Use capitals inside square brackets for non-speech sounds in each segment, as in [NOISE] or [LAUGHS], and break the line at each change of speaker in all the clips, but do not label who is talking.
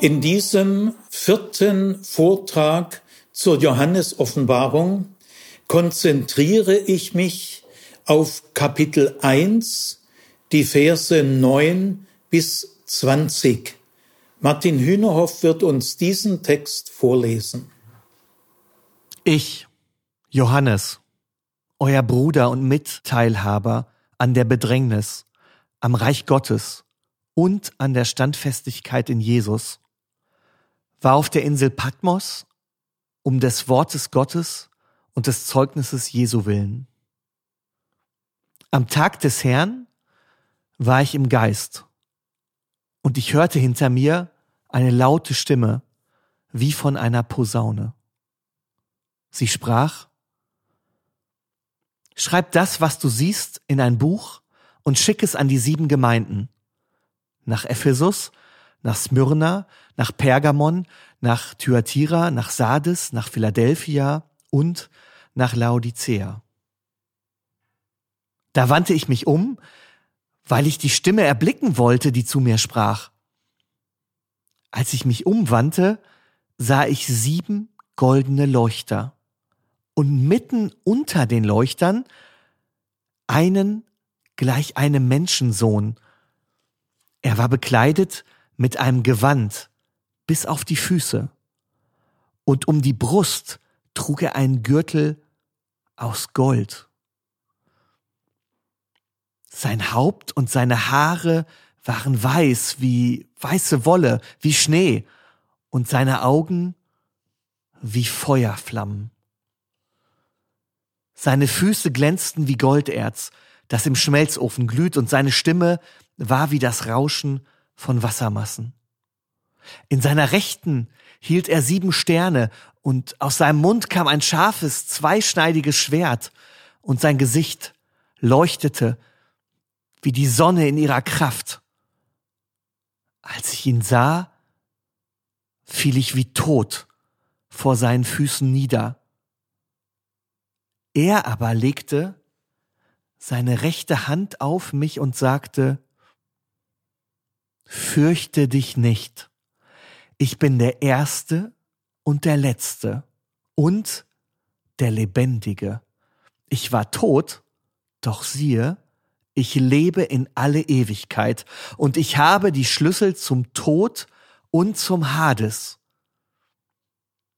In diesem vierten Vortrag zur Johannesoffenbarung konzentriere ich mich auf Kapitel 1, die Verse 9 bis 20. Martin Hühnerhoff wird uns diesen Text vorlesen.
Ich, Johannes, euer Bruder und Mitteilhaber an der Bedrängnis, am Reich Gottes und an der Standfestigkeit in Jesus, war auf der Insel Patmos um des Wortes Gottes und des Zeugnisses Jesu willen. Am Tag des Herrn war ich im Geist und ich hörte hinter mir eine laute Stimme wie von einer Posaune. Sie sprach, Schreib das, was du siehst, in ein Buch und schick es an die sieben Gemeinden. Nach Ephesus, nach Smyrna, nach Pergamon, nach Thyatira, nach Sardes, nach Philadelphia und nach Laodicea. Da wandte ich mich um, weil ich die Stimme erblicken wollte, die zu mir sprach. Als ich mich umwandte, sah ich sieben goldene Leuchter und mitten unter den Leuchtern einen gleich einem Menschensohn. Er war bekleidet mit einem Gewand bis auf die Füße, und um die Brust trug er einen Gürtel aus Gold. Sein Haupt und seine Haare waren weiß wie weiße Wolle, wie Schnee, und seine Augen wie Feuerflammen. Seine Füße glänzten wie Golderz, das im Schmelzofen glüht, und seine Stimme war wie das Rauschen von Wassermassen. In seiner Rechten hielt er sieben Sterne, und aus seinem Mund kam ein scharfes, zweischneidiges Schwert, und sein Gesicht leuchtete wie die Sonne in ihrer Kraft. Als ich ihn sah, fiel ich wie tot vor seinen Füßen nieder. Er aber legte seine rechte Hand auf mich und sagte, Fürchte dich nicht. Ich bin der Erste und der Letzte und der Lebendige. Ich war tot, doch siehe, ich lebe in alle Ewigkeit und ich habe die Schlüssel zum Tod und zum Hades.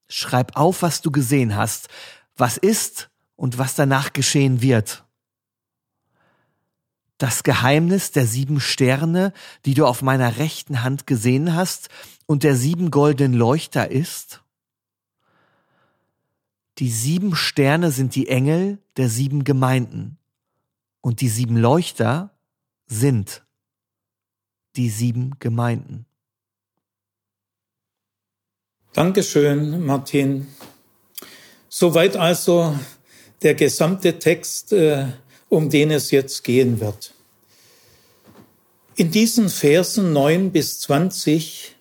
Schreib auf, was du gesehen hast, was ist und was danach geschehen wird. Das Geheimnis der sieben Sterne, die du auf meiner rechten Hand gesehen hast, und der sieben goldenen Leuchter ist? Die sieben Sterne sind die Engel der sieben Gemeinden, und die sieben Leuchter sind die sieben Gemeinden.
Dankeschön, Martin. Soweit also der gesamte Text, äh, um den es jetzt gehen wird. In diesen Versen 9 bis 20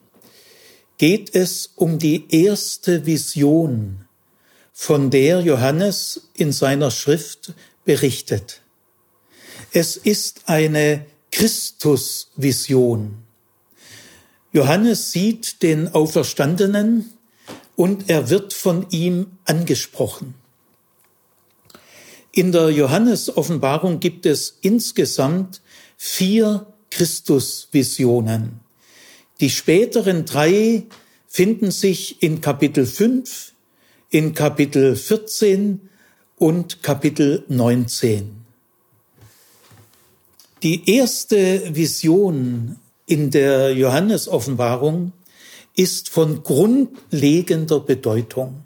geht es um die erste Vision, von der Johannes in seiner Schrift berichtet. Es ist eine Christusvision. Johannes sieht den Auferstandenen und er wird von ihm angesprochen. In der Johannes-Offenbarung gibt es insgesamt vier Christusvisionen. Die späteren drei finden sich in Kapitel 5, in Kapitel 14 und Kapitel 19. Die erste Vision in der Johannes-Offenbarung ist von grundlegender Bedeutung.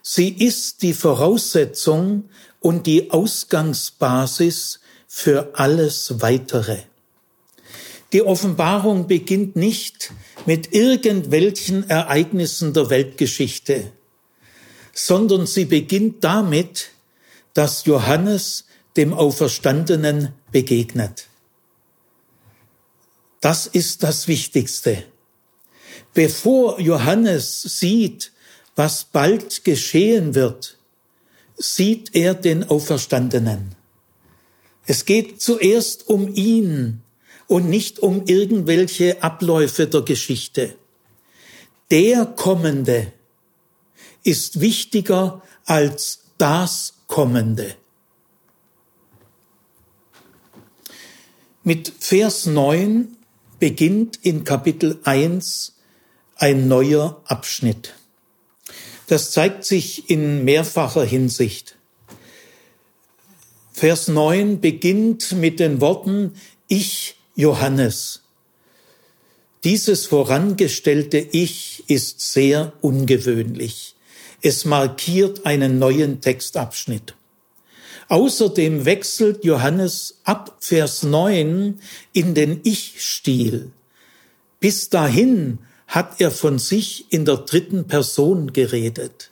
Sie ist die Voraussetzung und die Ausgangsbasis für alles Weitere. Die Offenbarung beginnt nicht mit irgendwelchen Ereignissen der Weltgeschichte, sondern sie beginnt damit, dass Johannes dem Auferstandenen begegnet. Das ist das Wichtigste. Bevor Johannes sieht, was bald geschehen wird, sieht er den Auferstandenen. Es geht zuerst um ihn und nicht um irgendwelche Abläufe der Geschichte. der Kommende ist wichtiger als das Kommende. Mit Vers 9 beginnt in Kapitel 1 ein neuer Abschnitt. Das zeigt sich in mehrfacher Hinsicht. Vers 9 beginnt mit den Worten Ich, Johannes. Dieses vorangestellte Ich ist sehr ungewöhnlich. Es markiert einen neuen Textabschnitt. Außerdem wechselt Johannes ab Vers 9 in den Ich-Stil. Bis dahin hat er von sich in der dritten Person geredet.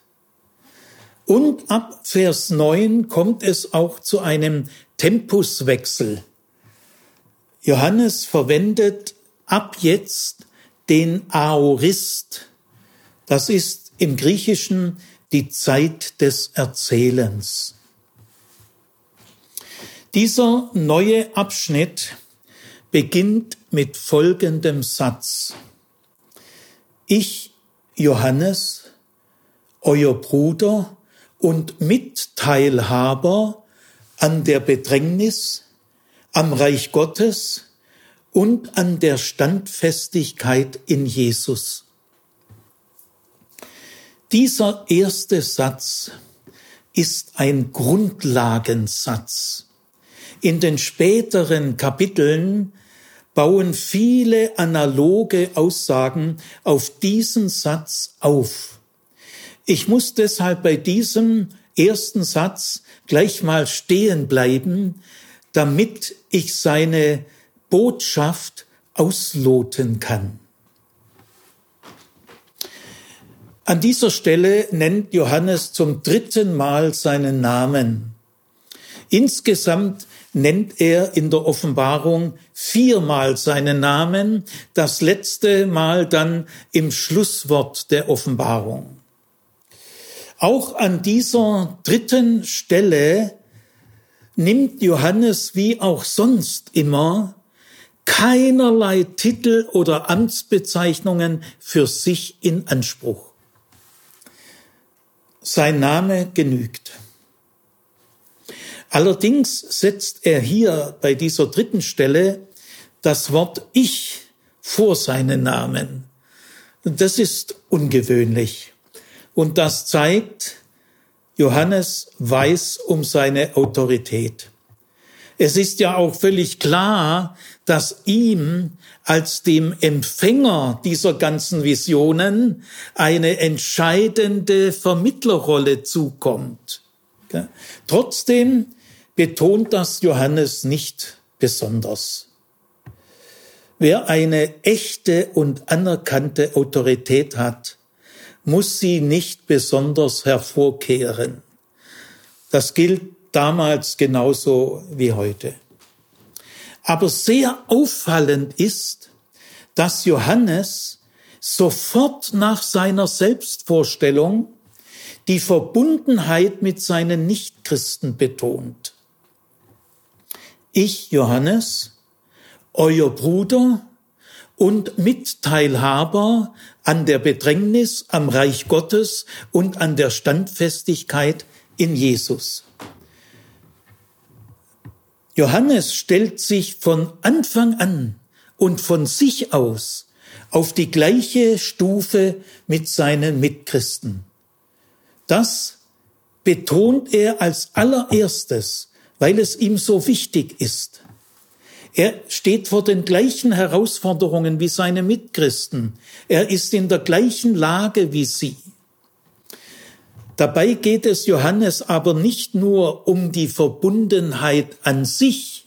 Und ab Vers 9 kommt es auch zu einem Tempuswechsel. Johannes verwendet ab jetzt den Aorist. Das ist im Griechischen die Zeit des Erzählens. Dieser neue Abschnitt beginnt mit folgendem Satz. Ich, Johannes, euer Bruder und Mitteilhaber an der Bedrängnis, am Reich Gottes und an der Standfestigkeit in Jesus. Dieser erste Satz ist ein Grundlagensatz. In den späteren Kapiteln bauen viele analoge Aussagen auf diesen Satz auf. Ich muss deshalb bei diesem ersten Satz gleich mal stehen bleiben, damit ich seine Botschaft ausloten kann. An dieser Stelle nennt Johannes zum dritten Mal seinen Namen. Insgesamt nennt er in der Offenbarung viermal seinen Namen, das letzte Mal dann im Schlusswort der Offenbarung. Auch an dieser dritten Stelle nimmt Johannes wie auch sonst immer keinerlei Titel oder Amtsbezeichnungen für sich in Anspruch. Sein Name genügt. Allerdings setzt er hier bei dieser dritten Stelle das Wort Ich vor seinen Namen. Das ist ungewöhnlich. Und das zeigt, Johannes weiß um seine Autorität. Es ist ja auch völlig klar, dass ihm als dem Empfänger dieser ganzen Visionen eine entscheidende Vermittlerrolle zukommt. Trotzdem betont das Johannes nicht besonders. Wer eine echte und anerkannte Autorität hat, muss sie nicht besonders hervorkehren. Das gilt damals genauso wie heute. Aber sehr auffallend ist, dass Johannes sofort nach seiner Selbstvorstellung die Verbundenheit mit seinen Nichtchristen betont. Ich, Johannes, euer Bruder und Mitteilhaber an der Bedrängnis am Reich Gottes und an der Standfestigkeit in Jesus. Johannes stellt sich von Anfang an und von sich aus auf die gleiche Stufe mit seinen Mitchristen. Das betont er als allererstes, weil es ihm so wichtig ist. Er steht vor den gleichen Herausforderungen wie seine Mitchristen. Er ist in der gleichen Lage wie sie. Dabei geht es Johannes aber nicht nur um die Verbundenheit an sich,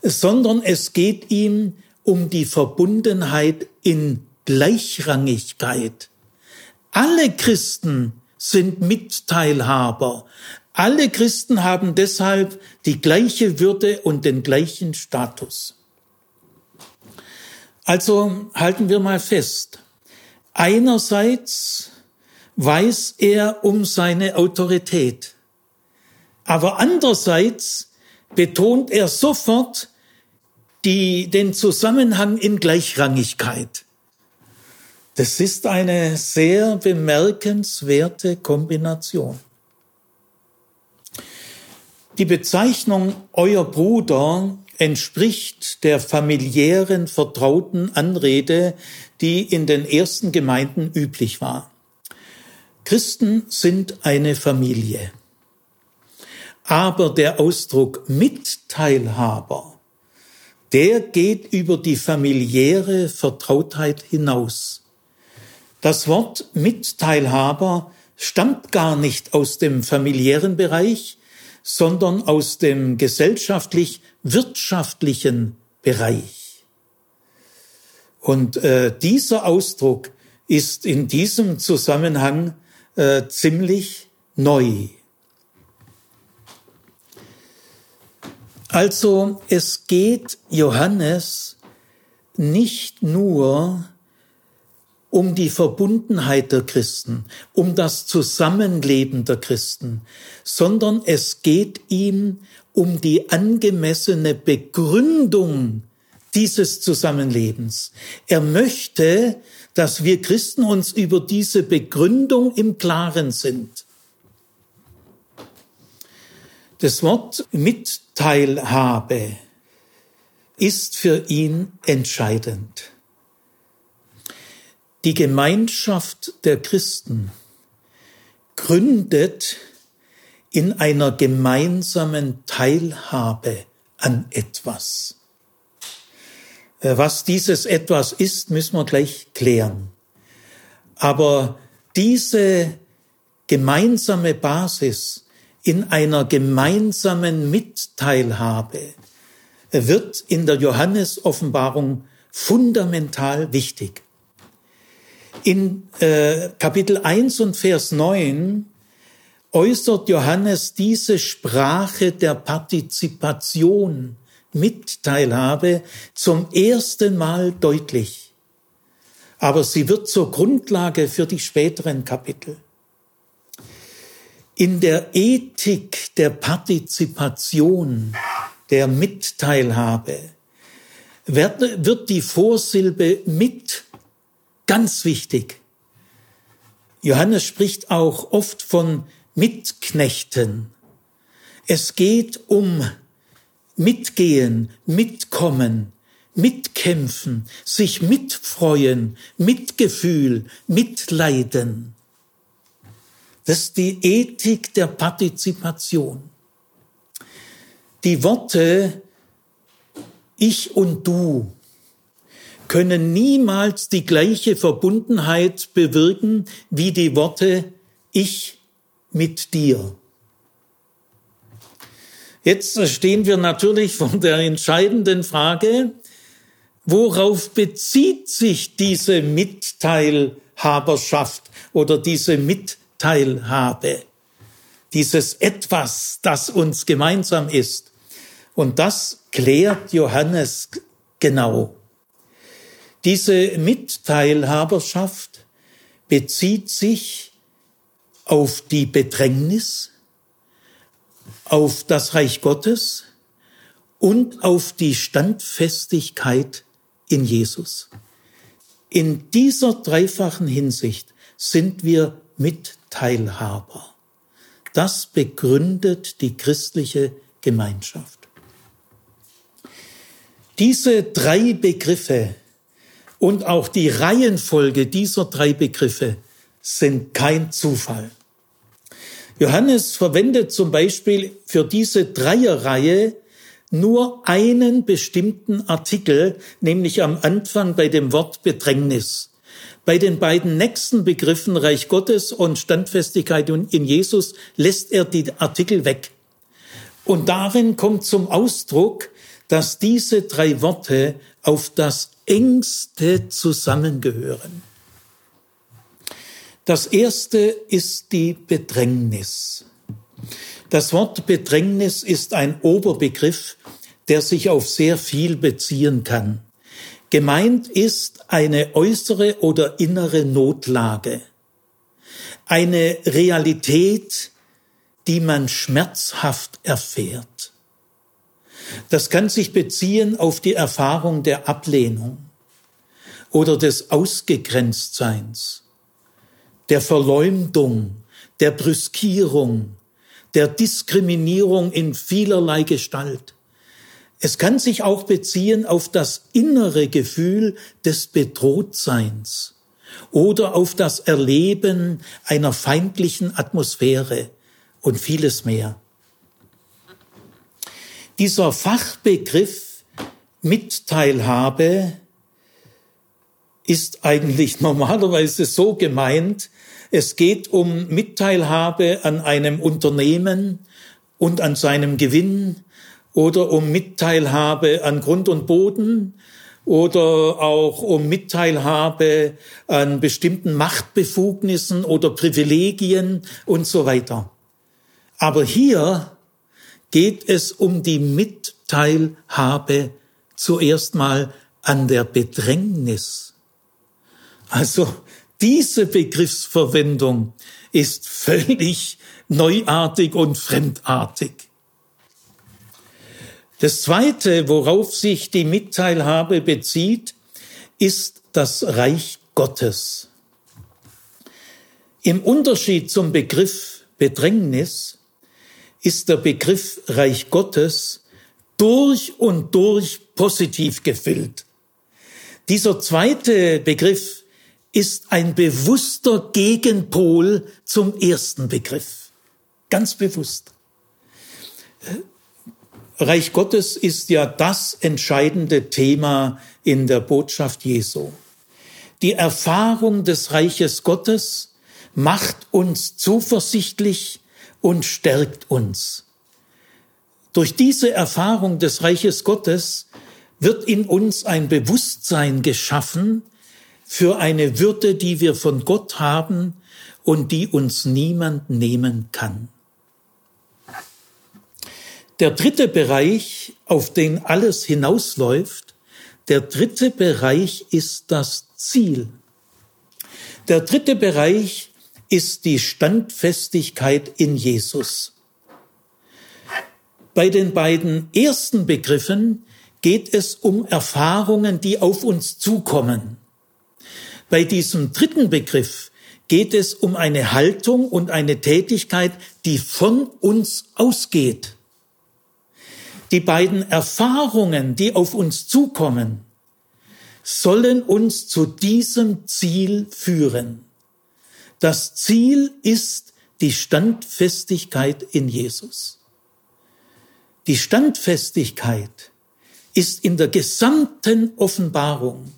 sondern es geht ihm um die Verbundenheit in Gleichrangigkeit. Alle Christen sind Mitteilhaber. Alle Christen haben deshalb die gleiche Würde und den gleichen Status. Also halten wir mal fest. Einerseits weiß er um seine Autorität. Aber andererseits betont er sofort die, den Zusammenhang in Gleichrangigkeit. Das ist eine sehr bemerkenswerte Kombination. Die Bezeichnung euer Bruder entspricht der familiären, vertrauten Anrede, die in den ersten Gemeinden üblich war. Christen sind eine Familie. Aber der Ausdruck Mitteilhaber, der geht über die familiäre Vertrautheit hinaus. Das Wort Mitteilhaber stammt gar nicht aus dem familiären Bereich, sondern aus dem gesellschaftlich-wirtschaftlichen Bereich. Und äh, dieser Ausdruck ist in diesem Zusammenhang äh, ziemlich neu. Also es geht Johannes nicht nur um die Verbundenheit der Christen, um das Zusammenleben der Christen, sondern es geht ihm um die angemessene Begründung dieses Zusammenlebens. Er möchte, dass wir Christen uns über diese Begründung im Klaren sind. Das Wort Mitteilhabe ist für ihn entscheidend. Die Gemeinschaft der Christen gründet in einer gemeinsamen Teilhabe an etwas. Äh, was dieses etwas ist, müssen wir gleich klären. Aber diese gemeinsame Basis in einer gemeinsamen Mitteilhabe wird in der Johannes-Offenbarung fundamental wichtig. In äh, Kapitel 1 und Vers 9 äußert Johannes diese Sprache der Partizipation, Mitteilhabe zum ersten Mal deutlich. Aber sie wird zur Grundlage für die späteren Kapitel. In der Ethik der Partizipation, der Mitteilhabe, wird, wird die Vorsilbe mit ganz wichtig. Johannes spricht auch oft von Mitknechten. Es geht um Mitgehen, Mitkommen, Mitkämpfen, sich mitfreuen, Mitgefühl, Mitleiden. Das ist die Ethik der Partizipation. Die Worte ich und du können niemals die gleiche Verbundenheit bewirken wie die Worte ich mit dir. Jetzt stehen wir natürlich vor der entscheidenden Frage, worauf bezieht sich diese Mitteilhaberschaft oder diese Mitteilhabe? Dieses etwas, das uns gemeinsam ist. Und das klärt Johannes genau. Diese Mitteilhaberschaft bezieht sich auf die Bedrängnis, auf das Reich Gottes und auf die Standfestigkeit in Jesus. In dieser dreifachen Hinsicht sind wir Mitteilhaber. Das begründet die christliche Gemeinschaft. Diese drei Begriffe und auch die Reihenfolge dieser drei Begriffe sind kein Zufall. Johannes verwendet zum Beispiel für diese Dreierreihe nur einen bestimmten Artikel, nämlich am Anfang bei dem Wort Bedrängnis. Bei den beiden nächsten Begriffen Reich Gottes und Standfestigkeit in Jesus lässt er die Artikel weg. Und darin kommt zum Ausdruck, dass diese drei Worte auf das engste zusammengehören. Das erste ist die Bedrängnis. Das Wort Bedrängnis ist ein Oberbegriff, der sich auf sehr viel beziehen kann. Gemeint ist eine äußere oder innere Notlage, eine Realität, die man schmerzhaft erfährt. Das kann sich beziehen auf die Erfahrung der Ablehnung oder des Ausgegrenztseins, der Verleumdung, der Brüskierung, der Diskriminierung in vielerlei Gestalt. Es kann sich auch beziehen auf das innere Gefühl des Bedrohtseins oder auf das Erleben einer feindlichen Atmosphäre und vieles mehr. Dieser Fachbegriff Mitteilhabe ist eigentlich [LAUGHS] normalerweise so gemeint, es geht um Mitteilhabe an einem Unternehmen und an seinem Gewinn oder um Mitteilhabe an Grund und Boden oder auch um Mitteilhabe an bestimmten Machtbefugnissen oder Privilegien und so weiter. Aber hier geht es um die Mitteilhabe zuerst mal an der Bedrängnis. Also diese Begriffsverwendung ist völlig neuartig und fremdartig. Das Zweite, worauf sich die Mitteilhabe bezieht, ist das Reich Gottes. Im Unterschied zum Begriff Bedrängnis ist der Begriff Reich Gottes durch und durch positiv gefüllt. Dieser zweite Begriff ist ein bewusster Gegenpol zum ersten Begriff. Ganz bewusst. Reich Gottes ist ja das entscheidende Thema in der Botschaft Jesu. Die Erfahrung des Reiches Gottes macht uns zuversichtlich und stärkt uns. Durch diese Erfahrung des Reiches Gottes wird in uns ein Bewusstsein geschaffen, für eine Würde, die wir von Gott haben und die uns niemand nehmen kann. Der dritte Bereich, auf den alles hinausläuft, der dritte Bereich ist das Ziel. Der dritte Bereich ist die Standfestigkeit in Jesus. Bei den beiden ersten Begriffen geht es um Erfahrungen, die auf uns zukommen. Bei diesem dritten Begriff geht es um eine Haltung und eine Tätigkeit, die von uns ausgeht. Die beiden Erfahrungen, die auf uns zukommen, sollen uns zu diesem Ziel führen. Das Ziel ist die Standfestigkeit in Jesus. Die Standfestigkeit ist in der gesamten Offenbarung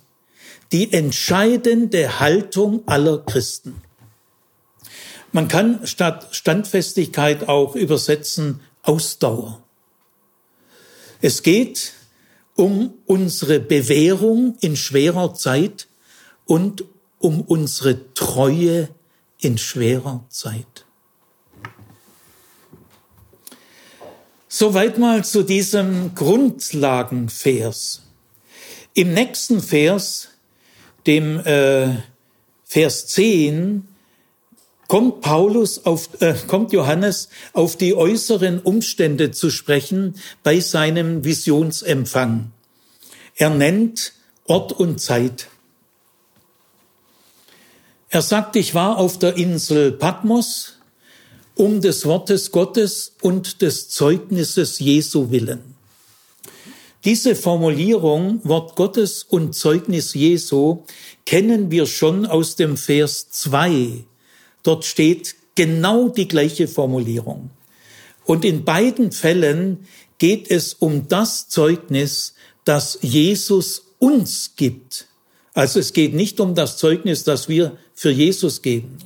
die entscheidende Haltung aller Christen. Man kann statt Standfestigkeit auch übersetzen Ausdauer. Es geht um unsere Bewährung in schwerer Zeit und um unsere Treue in schwerer Zeit. Soweit mal zu diesem Grundlagenvers. Im nächsten Vers dem äh, Vers 10 kommt Paulus auf, äh, kommt Johannes auf die äußeren Umstände zu sprechen bei seinem Visionsempfang. Er nennt Ort und Zeit. Er sagt, ich war auf der Insel Patmos um des Wortes Gottes und des Zeugnisses Jesu willen. Diese Formulierung Wort Gottes und Zeugnis Jesu kennen wir schon aus dem Vers 2. Dort steht genau die gleiche Formulierung. Und in beiden Fällen geht es um das Zeugnis, das Jesus uns gibt. Also es geht nicht um das Zeugnis, das wir für Jesus geben,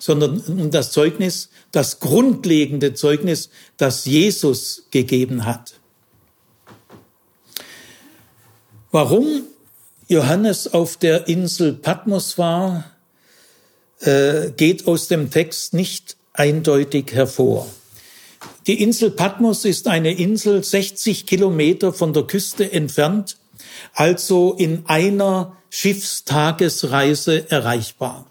sondern um das Zeugnis, das grundlegende Zeugnis, das Jesus gegeben hat. Warum Johannes auf der Insel Patmos war, äh, geht aus dem Text nicht eindeutig hervor. Die Insel Patmos ist eine Insel 60 Kilometer von der Küste entfernt, also in einer Schiffstagesreise erreichbar.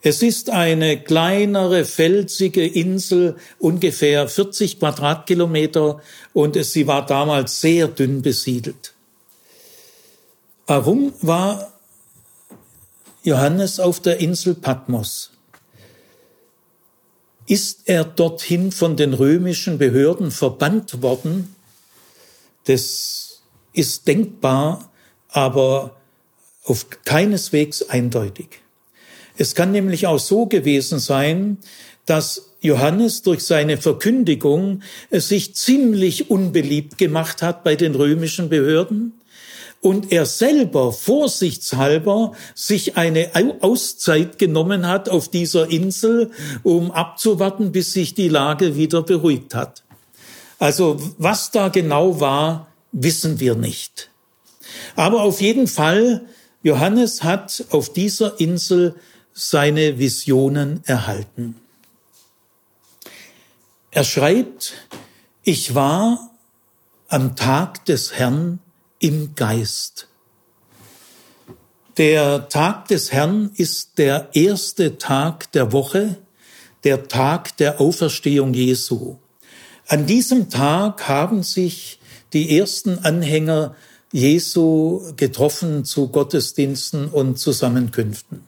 Es ist eine kleinere, felsige Insel, ungefähr 40 Quadratkilometer, und sie war damals sehr dünn besiedelt. Warum war Johannes auf der Insel Patmos? Ist er dorthin von den römischen Behörden verbannt worden? Das ist denkbar, aber auf keineswegs eindeutig. Es kann nämlich auch so gewesen sein, dass Johannes durch seine Verkündigung sich ziemlich unbeliebt gemacht hat bei den römischen Behörden und er selber vorsichtshalber sich eine Auszeit genommen hat auf dieser Insel, um abzuwarten, bis sich die Lage wieder beruhigt hat. Also was da genau war, wissen wir nicht. Aber auf jeden Fall, Johannes hat auf dieser Insel seine Visionen erhalten. Er schreibt, ich war am Tag des Herrn im Geist. Der Tag des Herrn ist der erste Tag der Woche, der Tag der Auferstehung Jesu. An diesem Tag haben sich die ersten Anhänger Jesu getroffen zu Gottesdiensten und Zusammenkünften.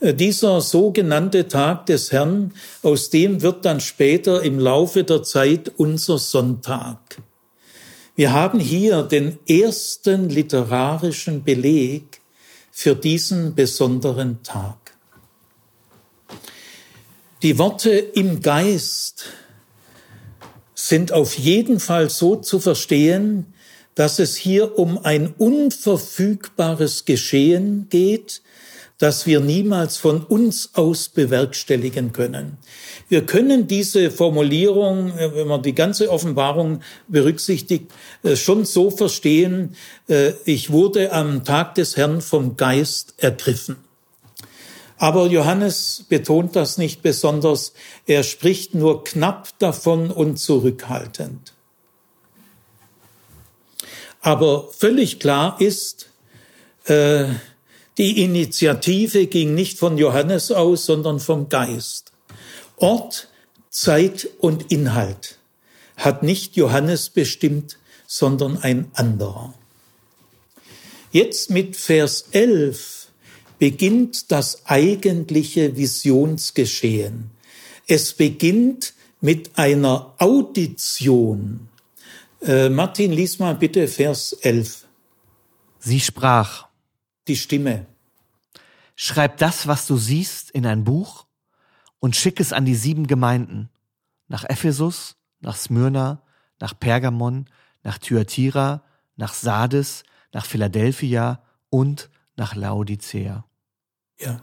Äh, dieser sogenannte Tag des Herrn, aus dem wird dann später im Laufe der Zeit unser Sonntag. Wir haben hier den ersten literarischen Beleg für diesen besonderen Tag. Die Worte im Geist sind auf jeden Fall so zu verstehen, dass es hier um ein unverfügbares Geschehen geht, das wir niemals von uns aus bewerkstelligen können. Wir können diese Formulierung, äh, wenn man die ganze Offenbarung berücksichtigt, äh, schon so verstehen, äh, ich wurde am Tag des Herrn vom Geist ergriffen. Aber Johannes betont das nicht besonders, er spricht nur knapp davon und zurückhaltend. Aber völlig klar ist, äh, die Initiative ging nicht von Johannes aus, sondern vom Geist. Ort, Zeit und Inhalt hat nicht Johannes bestimmt, sondern ein anderer. Jetzt mit Vers 11 beginnt das eigentliche Visionsgeschehen. Es beginnt mit einer Audition. Äh, Martin, lies mal bitte Vers 11.
Sie sprach,
die Stimme.
Schreib das, was du siehst, in ein Buch und schick es an die sieben Gemeinden. Nach Ephesus, nach Smyrna, nach Pergamon, nach Thyatira, nach Sardes, nach Philadelphia und nach Laodicea.
Ja,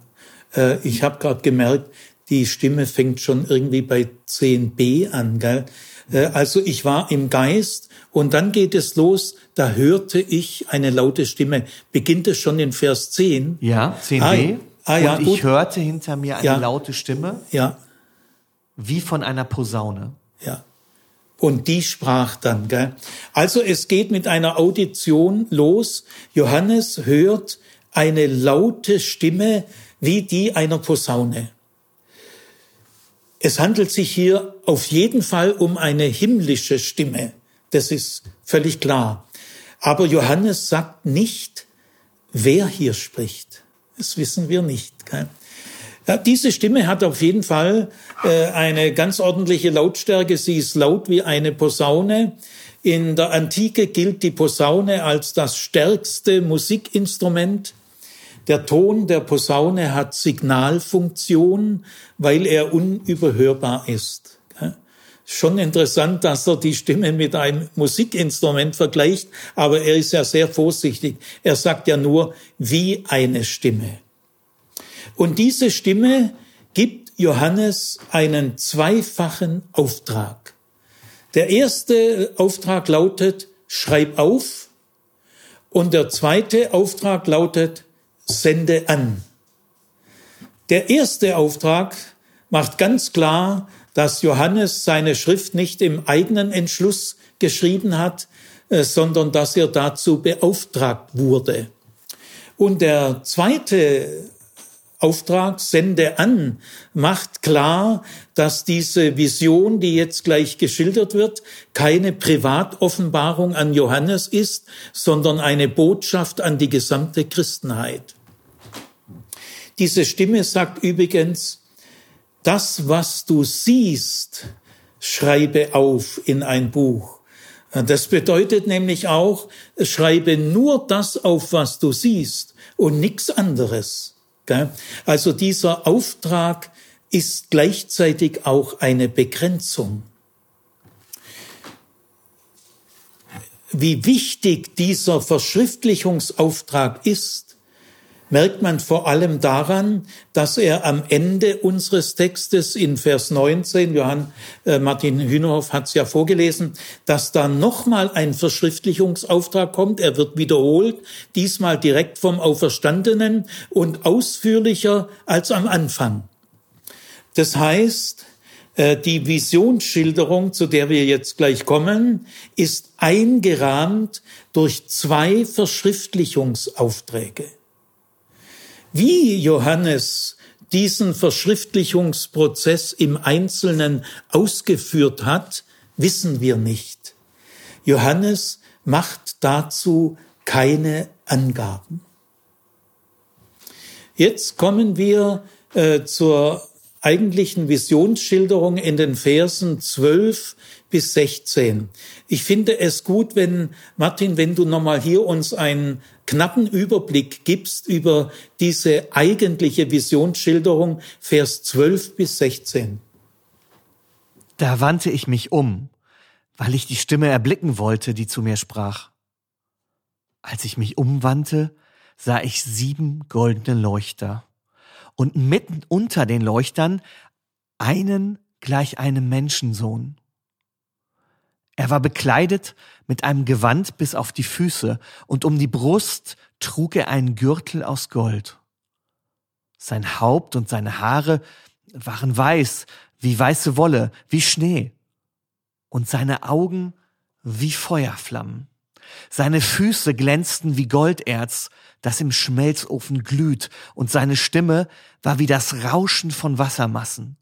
äh, ich habe gerade gemerkt, die Stimme fängt schon irgendwie bei 10b an. Gell? Äh, also ich war im Geist und dann geht es los, da hörte ich eine laute Stimme. Beginnt es schon in Vers 10?
Ja, 10b. Ah, ah, ja, und ich gut. hörte hinter mir eine ja. laute Stimme.
Ja.
Wie von einer Posaune.
Ja. Und die sprach dann, gell? Also es geht mit einer Audition los. Johannes hört eine laute Stimme wie die einer Posaune. Es handelt sich hier auf jeden Fall um eine himmlische Stimme. Das ist völlig klar. Aber Johannes sagt nicht, wer hier spricht. Das wissen wir nicht. Ja, diese Stimme hat auf jeden Fall äh, eine ganz ordentliche Lautstärke. Sie ist laut wie eine Posaune. In der Antike gilt die Posaune als das stärkste Musikinstrument. Der Ton der Posaune hat Signalfunktion, weil er unüberhörbar ist. Schon interessant, dass er die Stimme mit einem Musikinstrument vergleicht, aber er ist ja sehr vorsichtig. Er sagt ja nur wie eine Stimme. Und diese Stimme gibt Johannes einen zweifachen Auftrag. Der erste Auftrag lautet, schreib auf. Und der zweite Auftrag lautet, sende an. Der erste Auftrag macht ganz klar, dass Johannes seine Schrift nicht im eigenen Entschluss geschrieben hat, äh, sondern dass er dazu beauftragt wurde. Und der zweite Auftrag, sende an, macht klar, dass diese Vision, die jetzt gleich geschildert wird, keine Privatoffenbarung an Johannes ist, sondern eine Botschaft an die gesamte Christenheit. Diese Stimme sagt übrigens, das, was du siehst, schreibe auf in ein Buch. Das bedeutet nämlich auch, schreibe nur das auf, was du siehst und nichts anderes. Also dieser Auftrag ist gleichzeitig auch eine Begrenzung. Wie wichtig dieser Verschriftlichungsauftrag ist, merkt man vor allem daran, dass er am Ende unseres Textes in Vers 19, Johann äh, Martin Hühnerhoff hat es ja vorgelesen, dass da nochmal ein Verschriftlichungsauftrag kommt. Er wird wiederholt, diesmal direkt vom Auferstandenen und ausführlicher als am Anfang. Das heißt, äh, die Visionsschilderung, zu der wir jetzt gleich kommen, ist eingerahmt durch zwei Verschriftlichungsaufträge. Wie Johannes diesen Verschriftlichungsprozess im Einzelnen ausgeführt hat, wissen wir nicht. Johannes macht dazu keine Angaben. Jetzt kommen wir äh, zur eigentlichen Visionsschilderung in den Versen 12 bis 16. Ich finde es gut, wenn, Martin, wenn du nochmal hier uns einen knappen Überblick gibst über diese eigentliche Visionsschilderung, Vers 12 bis 16.
Da wandte ich mich um, weil ich die Stimme erblicken wollte, die zu mir sprach. Als ich mich umwandte, sah ich sieben goldene Leuchter und mitten unter den Leuchtern einen gleich einem Menschensohn. Er war bekleidet mit einem Gewand bis auf die Füße, und um die Brust trug er einen Gürtel aus Gold. Sein Haupt und seine Haare waren weiß, wie weiße Wolle, wie Schnee, und seine Augen wie Feuerflammen. Seine Füße glänzten wie Golderz, das im Schmelzofen glüht, und seine Stimme war wie das Rauschen von Wassermassen.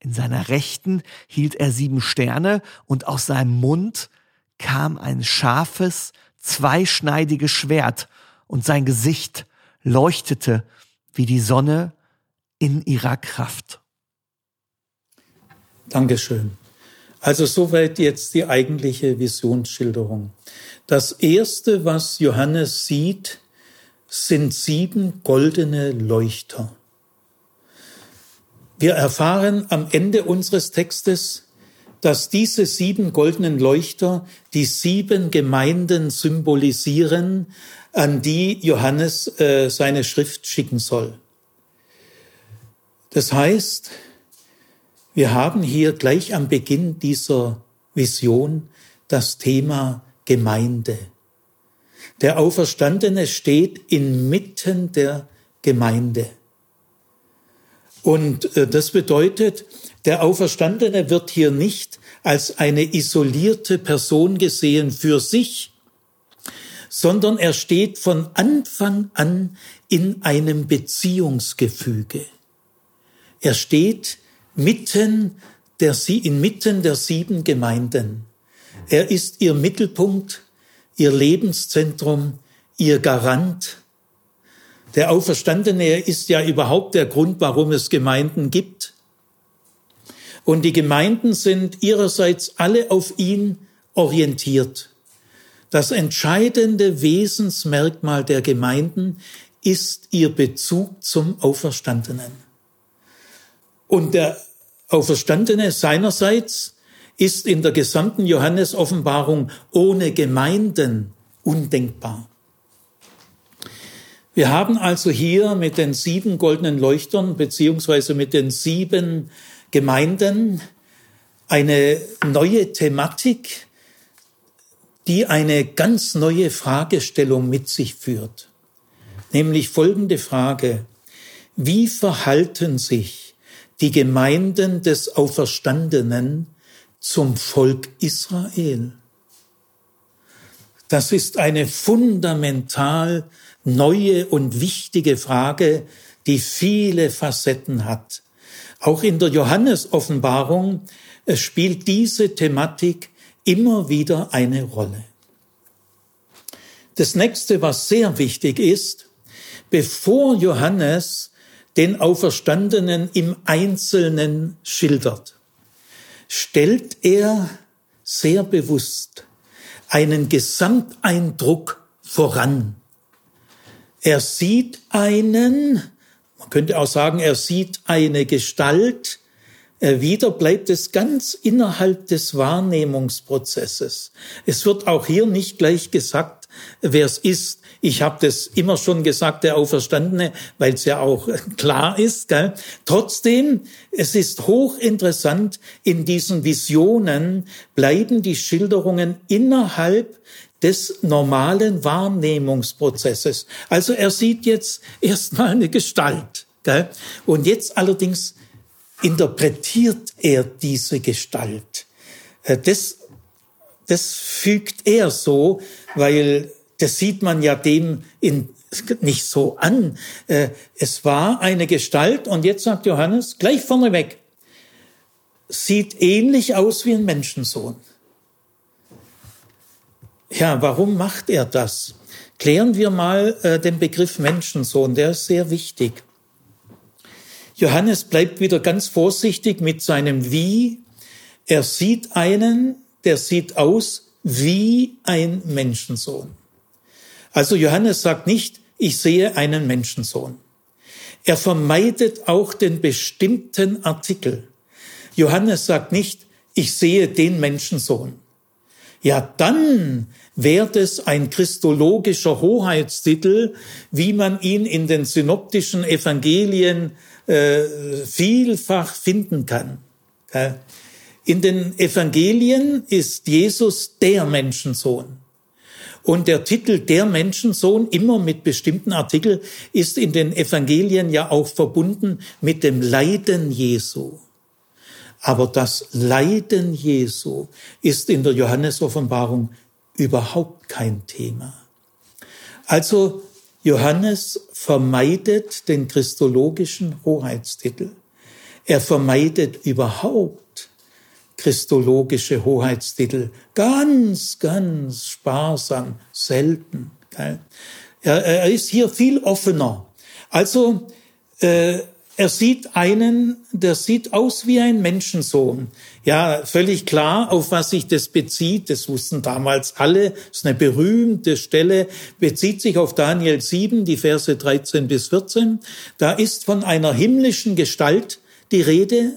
In seiner Rechten hielt er sieben Sterne, und aus seinem Mund kam ein scharfes, zweischneidiges Schwert, und sein Gesicht leuchtete wie die Sonne in ihrer Kraft.
Dankeschön. Also soweit jetzt die eigentliche Visionsschilderung. Das erste, was Johannes sieht, sind sieben goldene Leuchter. Wir erfahren am Ende unseres Textes, dass diese sieben goldenen Leuchter die sieben Gemeinden symbolisieren, an die Johannes äh, seine Schrift schicken soll. Das heißt, wir haben hier gleich am Beginn dieser Vision das Thema Gemeinde. Der Auferstandene steht inmitten der Gemeinde. Und äh, das bedeutet, der Auferstandene wird hier nicht als eine isolierte Person gesehen für sich, sondern er steht von Anfang an in einem Beziehungsgefüge. Er steht mitten der, inmitten der sieben Gemeinden. Er ist ihr Mittelpunkt, ihr Lebenszentrum, ihr Garant. Der Auferstandene ist ja überhaupt der Grund, warum es Gemeinden gibt. Und die Gemeinden sind ihrerseits alle auf ihn orientiert. Das entscheidende Wesensmerkmal der Gemeinden ist ihr Bezug zum Auferstandenen. Und der Auferstandene seinerseits ist in der gesamten Johannes-Offenbarung ohne Gemeinden undenkbar. Wir haben also hier mit den sieben goldenen Leuchtern beziehungsweise mit den sieben Gemeinden eine neue Thematik, die eine ganz neue Fragestellung mit sich führt. Nämlich folgende Frage. Wie verhalten sich die Gemeinden des Auferstandenen zum Volk Israel. Das ist eine fundamental neue und wichtige Frage, die viele Facetten hat. Auch in der Johannes-Offenbarung spielt diese Thematik immer wieder eine Rolle. Das nächste, was sehr wichtig ist, bevor Johannes den Auferstandenen im Einzelnen schildert, stellt er sehr bewusst einen Gesamteindruck voran. Er sieht einen, man könnte auch sagen, er sieht eine Gestalt, äh, wieder bleibt es ganz innerhalb des Wahrnehmungsprozesses. Es wird auch hier nicht gleich gesagt, wer es ist. Ich habe das immer schon gesagt, der Auferstandene, weil es ja auch [LAUGHS] klar ist. Gell? Trotzdem, es ist hochinteressant, in diesen Visionen bleiben die Schilderungen innerhalb des normalen Wahrnehmungsprozesses. Also er sieht jetzt erstmal eine Gestalt. Gell? Und jetzt allerdings interpretiert er diese Gestalt. Äh, das, das fügt er so, weil das sieht man ja dem in, nicht so an. Äh, es war eine Gestalt und jetzt sagt Johannes gleich vorneweg, sieht ähnlich aus wie ein Menschensohn. Ja, warum macht er das? Klären wir mal äh, den Begriff Menschensohn, der ist sehr wichtig. Johannes bleibt wieder ganz vorsichtig mit seinem Wie. Er sieht einen, der sieht aus wie ein Menschensohn. Also Johannes sagt nicht, ich sehe einen Menschensohn. Er vermeidet auch den bestimmten Artikel. Johannes sagt nicht, ich sehe den Menschensohn. Ja, dann wäre es ein christologischer Hoheitstitel, wie man ihn in den synoptischen Evangelien äh, vielfach finden kann. In den Evangelien ist Jesus der Menschensohn. Und der Titel der Menschensohn, immer mit bestimmten Artikel, ist in den Evangelien ja auch verbunden mit dem Leiden Jesu. Aber das Leiden Jesu ist in der Johannesoffenbarung überhaupt kein Thema. Also Johannes vermeidet den christologischen Hoheitstitel. Er vermeidet überhaupt christologische Hoheitstitel ganz, ganz sparsam, selten. Er, ist hier viel offener. Also äh, er sieht einen, der sieht aus wie ein Menschensohn. Ja, völlig klar, auf was sich das bezieht. Das wussten damals alle. Das ist eine berühmte Stelle, bezieht sich auf Daniel 7, die Verse 13 bis 14. Da ist von einer himmlischen Gestalt die Rede,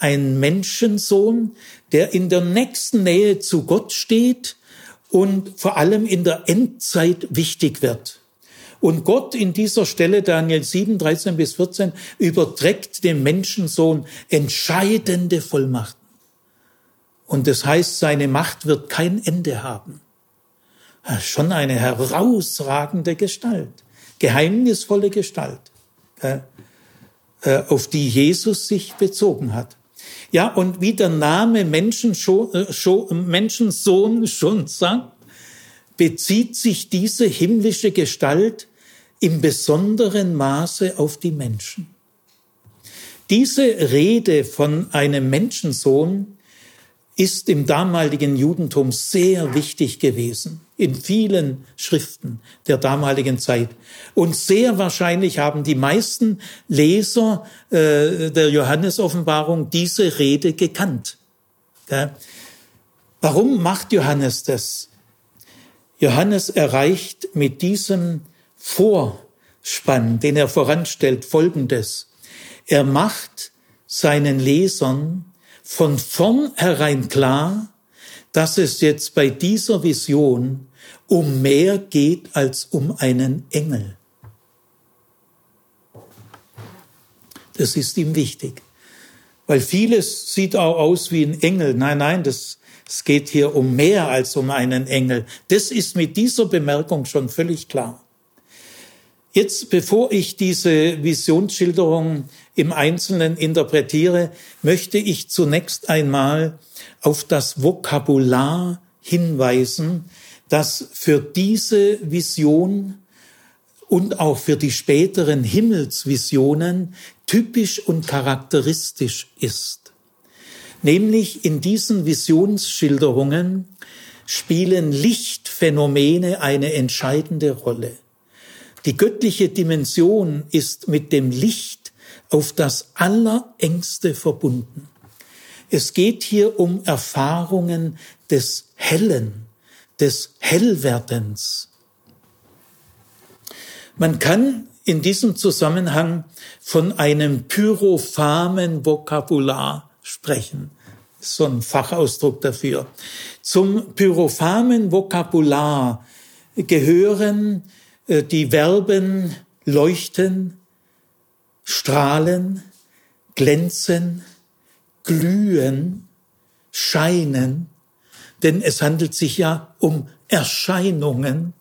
ein Menschensohn, der in der nächsten Nähe zu Gott steht und vor allem in der Endzeit wichtig wird. Und Gott in dieser Stelle, Daniel 7, 13 bis 14, überträgt dem Menschensohn entscheidende Vollmachten. Und das heißt, seine Macht wird kein Ende haben. Schon eine herausragende Gestalt, geheimnisvolle Gestalt, äh, auf die Jesus sich bezogen hat. Ja, und wie der Name Menschensohn schon sagt, bezieht sich diese himmlische Gestalt im besonderen Maße auf die Menschen. Diese Rede von einem Menschensohn ist im damaligen Judentum sehr wichtig gewesen, in vielen Schriften der damaligen Zeit. Und sehr wahrscheinlich haben die meisten Leser äh, der Johannesoffenbarung diese Rede gekannt. Ja? Warum macht Johannes das? Johannes erreicht mit diesem Vorspann, den er voranstellt, Folgendes. Er macht seinen Lesern von vornherein klar, dass es jetzt bei dieser Vision um mehr geht als um einen Engel. Das ist ihm wichtig. Weil vieles sieht auch aus wie ein Engel. Nein, nein, das, es geht hier um mehr als um einen Engel. Das ist mit dieser Bemerkung schon völlig klar. Jetzt, bevor ich diese Visionsschilderung im Einzelnen interpretiere, möchte ich zunächst einmal auf das Vokabular hinweisen, das für diese Vision und auch für die späteren Himmelsvisionen typisch und charakteristisch ist. Nämlich in diesen Visionsschilderungen spielen Lichtphänomene eine entscheidende Rolle. Die göttliche Dimension ist mit dem Licht auf das Allerengste verbunden. Es geht hier um Erfahrungen des Hellen, des Hellwerdens. Man kann in diesem Zusammenhang von einem pyrophamen Vokabular sprechen. So ein Fachausdruck dafür. Zum pyrophamen Vokabular gehören die Verben leuchten, strahlen, glänzen, glühen, scheinen, denn es handelt sich ja um Erscheinungen.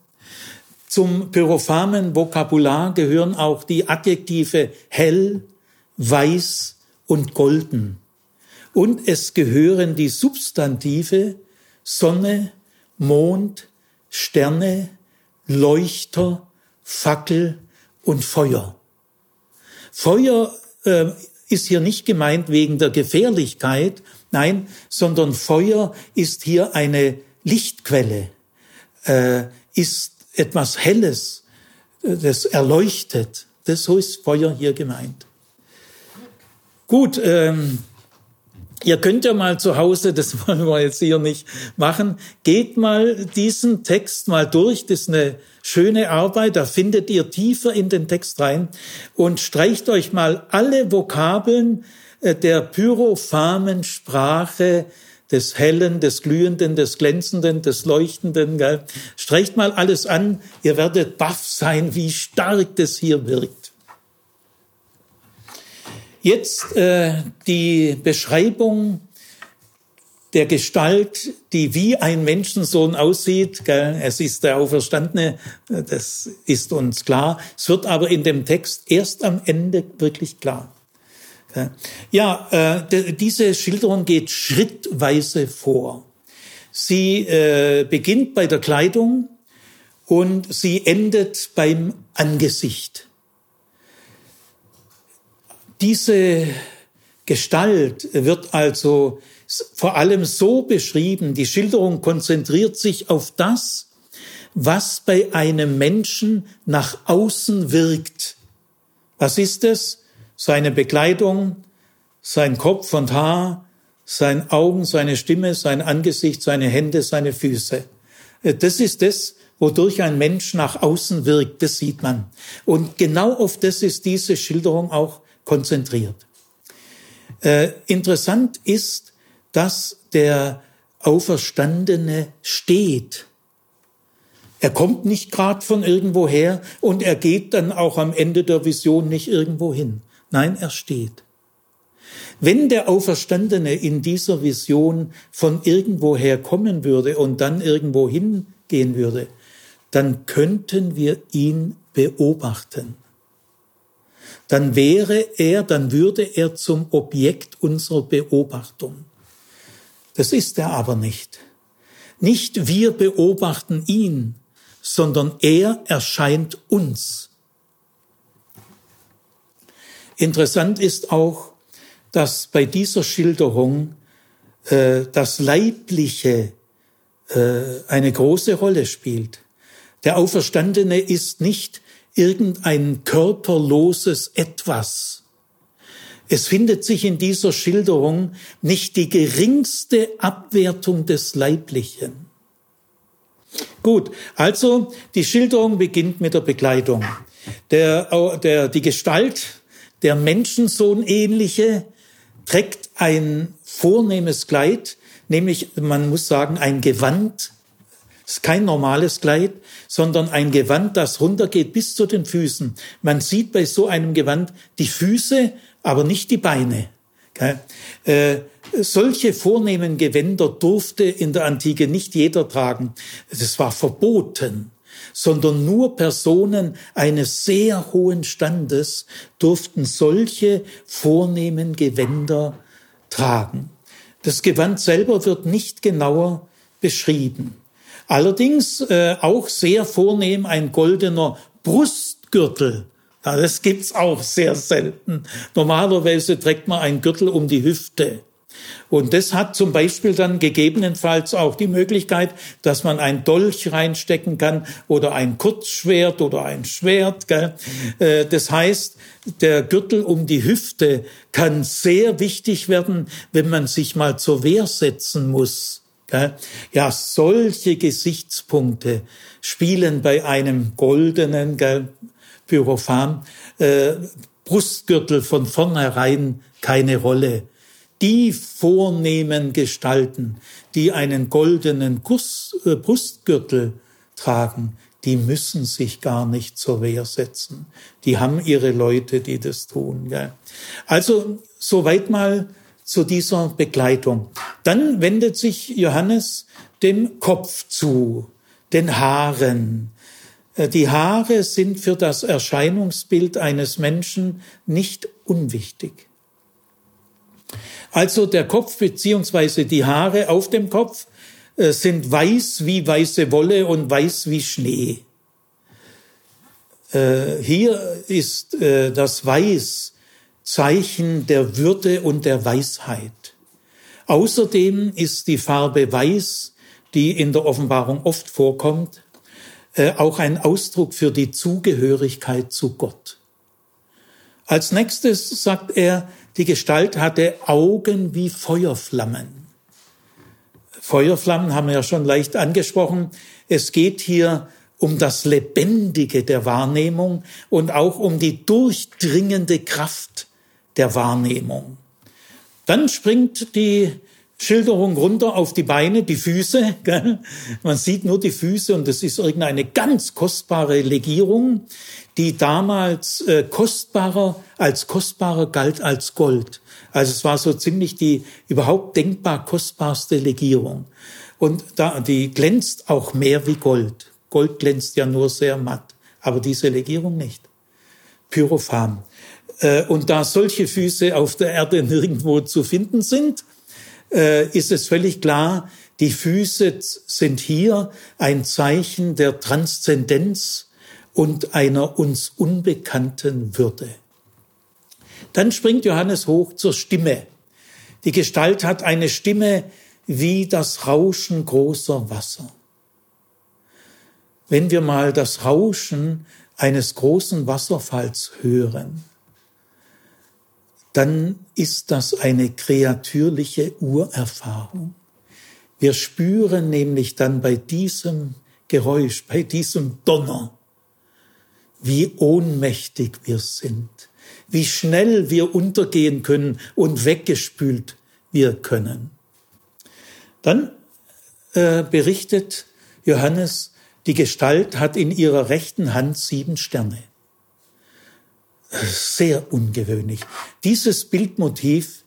Zum pyrophamen Vokabular gehören auch die Adjektive hell, weiß und golden. Und es gehören die Substantive Sonne, Mond, Sterne, Leuchter, Fackel und Feuer. Feuer äh, ist hier nicht gemeint wegen der Gefährlichkeit, nein, sondern Feuer ist hier eine Lichtquelle, äh, ist etwas Helles, äh, das erleuchtet. Das so ist Feuer hier gemeint. Gut, ähm, Ihr könnt ja mal zu Hause, das [LAUGHS] wollen wir jetzt hier nicht machen, geht mal diesen Text mal durch. Das ist eine schöne Arbeit. Da findet ihr tiefer in den Text rein und streicht euch mal alle Vokabeln äh, der pyrophamen Sprache des Hellen, des Glühenden, des Glänzenden, des Leuchtenden. Gell? Streicht mal alles an. Ihr werdet baff sein, wie stark das hier wirkt. Jetzt äh, die Beschreibung der Gestalt, die wie ein Menschensohn aussieht. Gell? Es ist der Auferstandene, das ist uns klar. Es wird aber in dem Text erst am Ende wirklich klar. Ja, äh, diese Schilderung geht schrittweise vor. Sie äh, beginnt bei der Kleidung und sie endet beim Angesicht. Diese Gestalt wird also vor allem so beschrieben, die Schilderung konzentriert sich auf das, was bei einem Menschen nach außen wirkt. Was ist es? Seine Bekleidung, sein Kopf und Haar, sein Augen, seine Stimme, sein Angesicht, seine Hände, seine Füße. Das ist das, wodurch ein Mensch nach außen wirkt, das sieht man. Und genau auf das ist diese Schilderung auch konzentriert. Äh, interessant ist, dass der Auferstandene steht. Er kommt nicht gerade von irgendwoher und er geht dann auch am Ende der Vision nicht irgendwo hin. Nein, er steht. Wenn der Auferstandene in dieser Vision von irgendwoher kommen würde und dann irgendwo hingehen würde, dann könnten wir ihn beobachten dann wäre er, dann würde er zum Objekt unserer Beobachtung. Das ist er aber nicht. Nicht wir beobachten ihn, sondern er erscheint uns. Interessant ist auch, dass bei dieser Schilderung äh, das Leibliche äh, eine große Rolle spielt. Der Auferstandene ist nicht irgendein körperloses Etwas. Es findet sich in dieser Schilderung nicht die geringste Abwertung des Leiblichen. Gut, also die Schilderung beginnt mit der Bekleidung. Der, der, die Gestalt, der Menschensohn ähnliche, trägt ein vornehmes Kleid, nämlich, man muss sagen, ein Gewand, ist kein normales Kleid, sondern ein Gewand, das runtergeht bis zu den Füßen. Man sieht bei so einem Gewand die Füße, aber nicht die Beine. Äh, solche vornehmen Gewänder durfte in der Antike nicht jeder tragen. Das war verboten, sondern nur Personen eines sehr hohen Standes durften solche vornehmen Gewänder tragen. Das Gewand selber wird nicht genauer beschrieben. Allerdings äh, auch sehr vornehm ein goldener Brustgürtel. Ja, das gibt's auch sehr selten. Normalerweise trägt man einen Gürtel um die Hüfte. Und das hat zum Beispiel dann gegebenenfalls auch die Möglichkeit, dass man ein Dolch reinstecken kann oder ein Kurzschwert oder ein Schwert. Gell? Äh, das heißt, der Gürtel um die Hüfte kann sehr wichtig werden, wenn man sich mal zur Wehr setzen muss. Ja, solche Gesichtspunkte spielen bei einem goldenen Pyrophan äh, Brustgürtel von vornherein keine Rolle die vornehmen Gestalten, die einen goldenen Kuss, äh, Brustgürtel tragen, die müssen sich gar nicht zur Wehr setzen. Die haben ihre Leute, die das tun. Gell? Also soweit mal zu dieser Begleitung. Dann wendet sich Johannes dem Kopf zu, den Haaren. Äh, die Haare sind für das Erscheinungsbild eines Menschen nicht unwichtig. Also der Kopf beziehungsweise die Haare auf dem Kopf äh, sind weiß wie weiße Wolle und weiß wie Schnee. Äh, hier ist das Weiß Zeichen der Würde und der Weisheit. Außerdem ist die Farbe Weiß, die in der Offenbarung oft vorkommt, auch ein Ausdruck für die Zugehörigkeit zu Gott. Als nächstes sagt er, die Gestalt hatte Augen wie Feuerflammen. Feuerflammen haben wir ja schon leicht angesprochen. Es geht hier um das Lebendige der Wahrnehmung und auch um die durchdringende Kraft der Wahrnehmung. Dann springt die Schilderung runter auf die Beine, die Füße. [LAUGHS] Man sieht nur die Füße und das ist irgendeine ganz kostbare Legierung, die damals äh, kostbarer als kostbarer galt als Gold. Also es war so ziemlich die überhaupt denkbar kostbarste Legierung. Und da, die glänzt auch mehr wie Gold. Gold glänzt ja nur sehr matt, aber diese Legierung nicht. Pyrophan. Äh, und da solche Füße auf der Erde nirgendwo zu finden sind, äh, ist es völlig klar, die Füße sind hier ein Zeichen der Transzendenz und einer uns unbekannten Würde. Dann springt Johannes hoch zur Stimme. Die Gestalt hat eine Stimme wie das Rauschen großer Wasser. Wenn wir mal das Rauschen eines großen Wasserfalls hören, dann ist das eine kreatürliche Urerfahrung. Wir spüren nämlich dann bei diesem Geräusch, bei diesem Donner, wie ohnmächtig wir sind, wie schnell wir untergehen können und weggespült wir können. Dann äh, berichtet Johannes, die Gestalt hat in ihrer rechten Hand sieben Sterne sehr ungewöhnlich. Dieses Bildmotiv,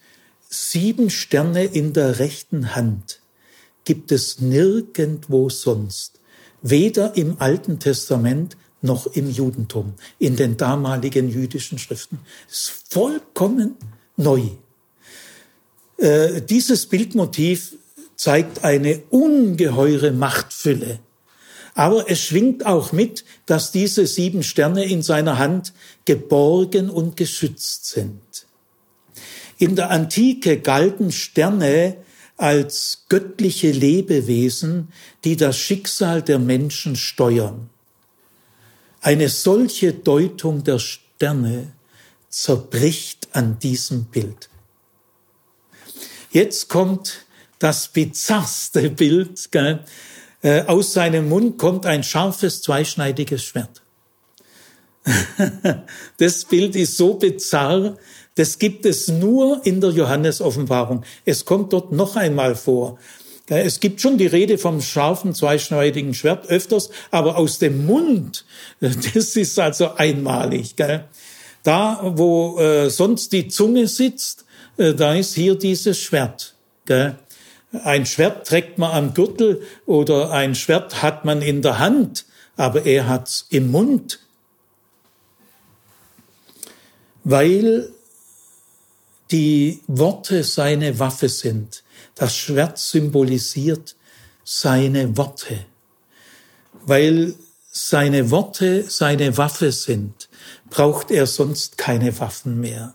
sieben Sterne in der rechten Hand, gibt es nirgendwo sonst. Weder im Alten Testament noch im Judentum, in den damaligen jüdischen Schriften. Es ist vollkommen neu. Äh, dieses Bildmotiv zeigt eine ungeheure Machtfülle aber es schwingt auch mit, dass diese sieben Sterne in seiner Hand geborgen und geschützt sind. In der Antike galten Sterne als göttliche Lebewesen, die das Schicksal der Menschen steuern. Eine solche Deutung der Sterne zerbricht an diesem Bild. Jetzt kommt das bizarrste Bild. Gell? Äh, aus seinem Mund kommt ein scharfes, zweischneidiges Schwert. [LAUGHS] das Bild ist so bizarr, das gibt es nur in der Johannes-Offenbarung. Es kommt dort noch einmal vor. Es gibt schon die Rede vom scharfen, zweischneidigen Schwert öfters, aber aus dem Mund, [LAUGHS] das ist also einmalig. Da, wo äh, sonst die Zunge sitzt, äh, da ist hier dieses Schwert. Ein Schwert trägt man am Gürtel oder ein Schwert hat man in der Hand, aber er hat's im Mund. Weil die Worte seine Waffe sind. Das Schwert symbolisiert seine Worte. Weil seine Worte seine Waffe sind, braucht er sonst keine Waffen mehr.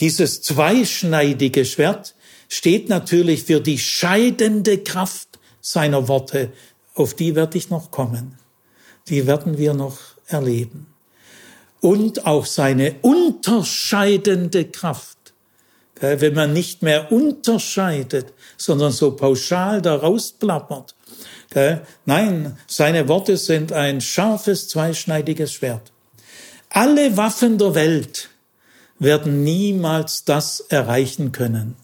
Dieses zweischneidige Schwert steht natürlich für die scheidende Kraft seiner Worte. Auf die werde ich noch kommen. Die werden wir noch erleben. Und auch seine unterscheidende Kraft. Wenn man nicht mehr unterscheidet, sondern so pauschal daraus plappert. Nein, seine Worte sind ein scharfes, zweischneidiges Schwert. Alle Waffen der Welt werden niemals das erreichen können,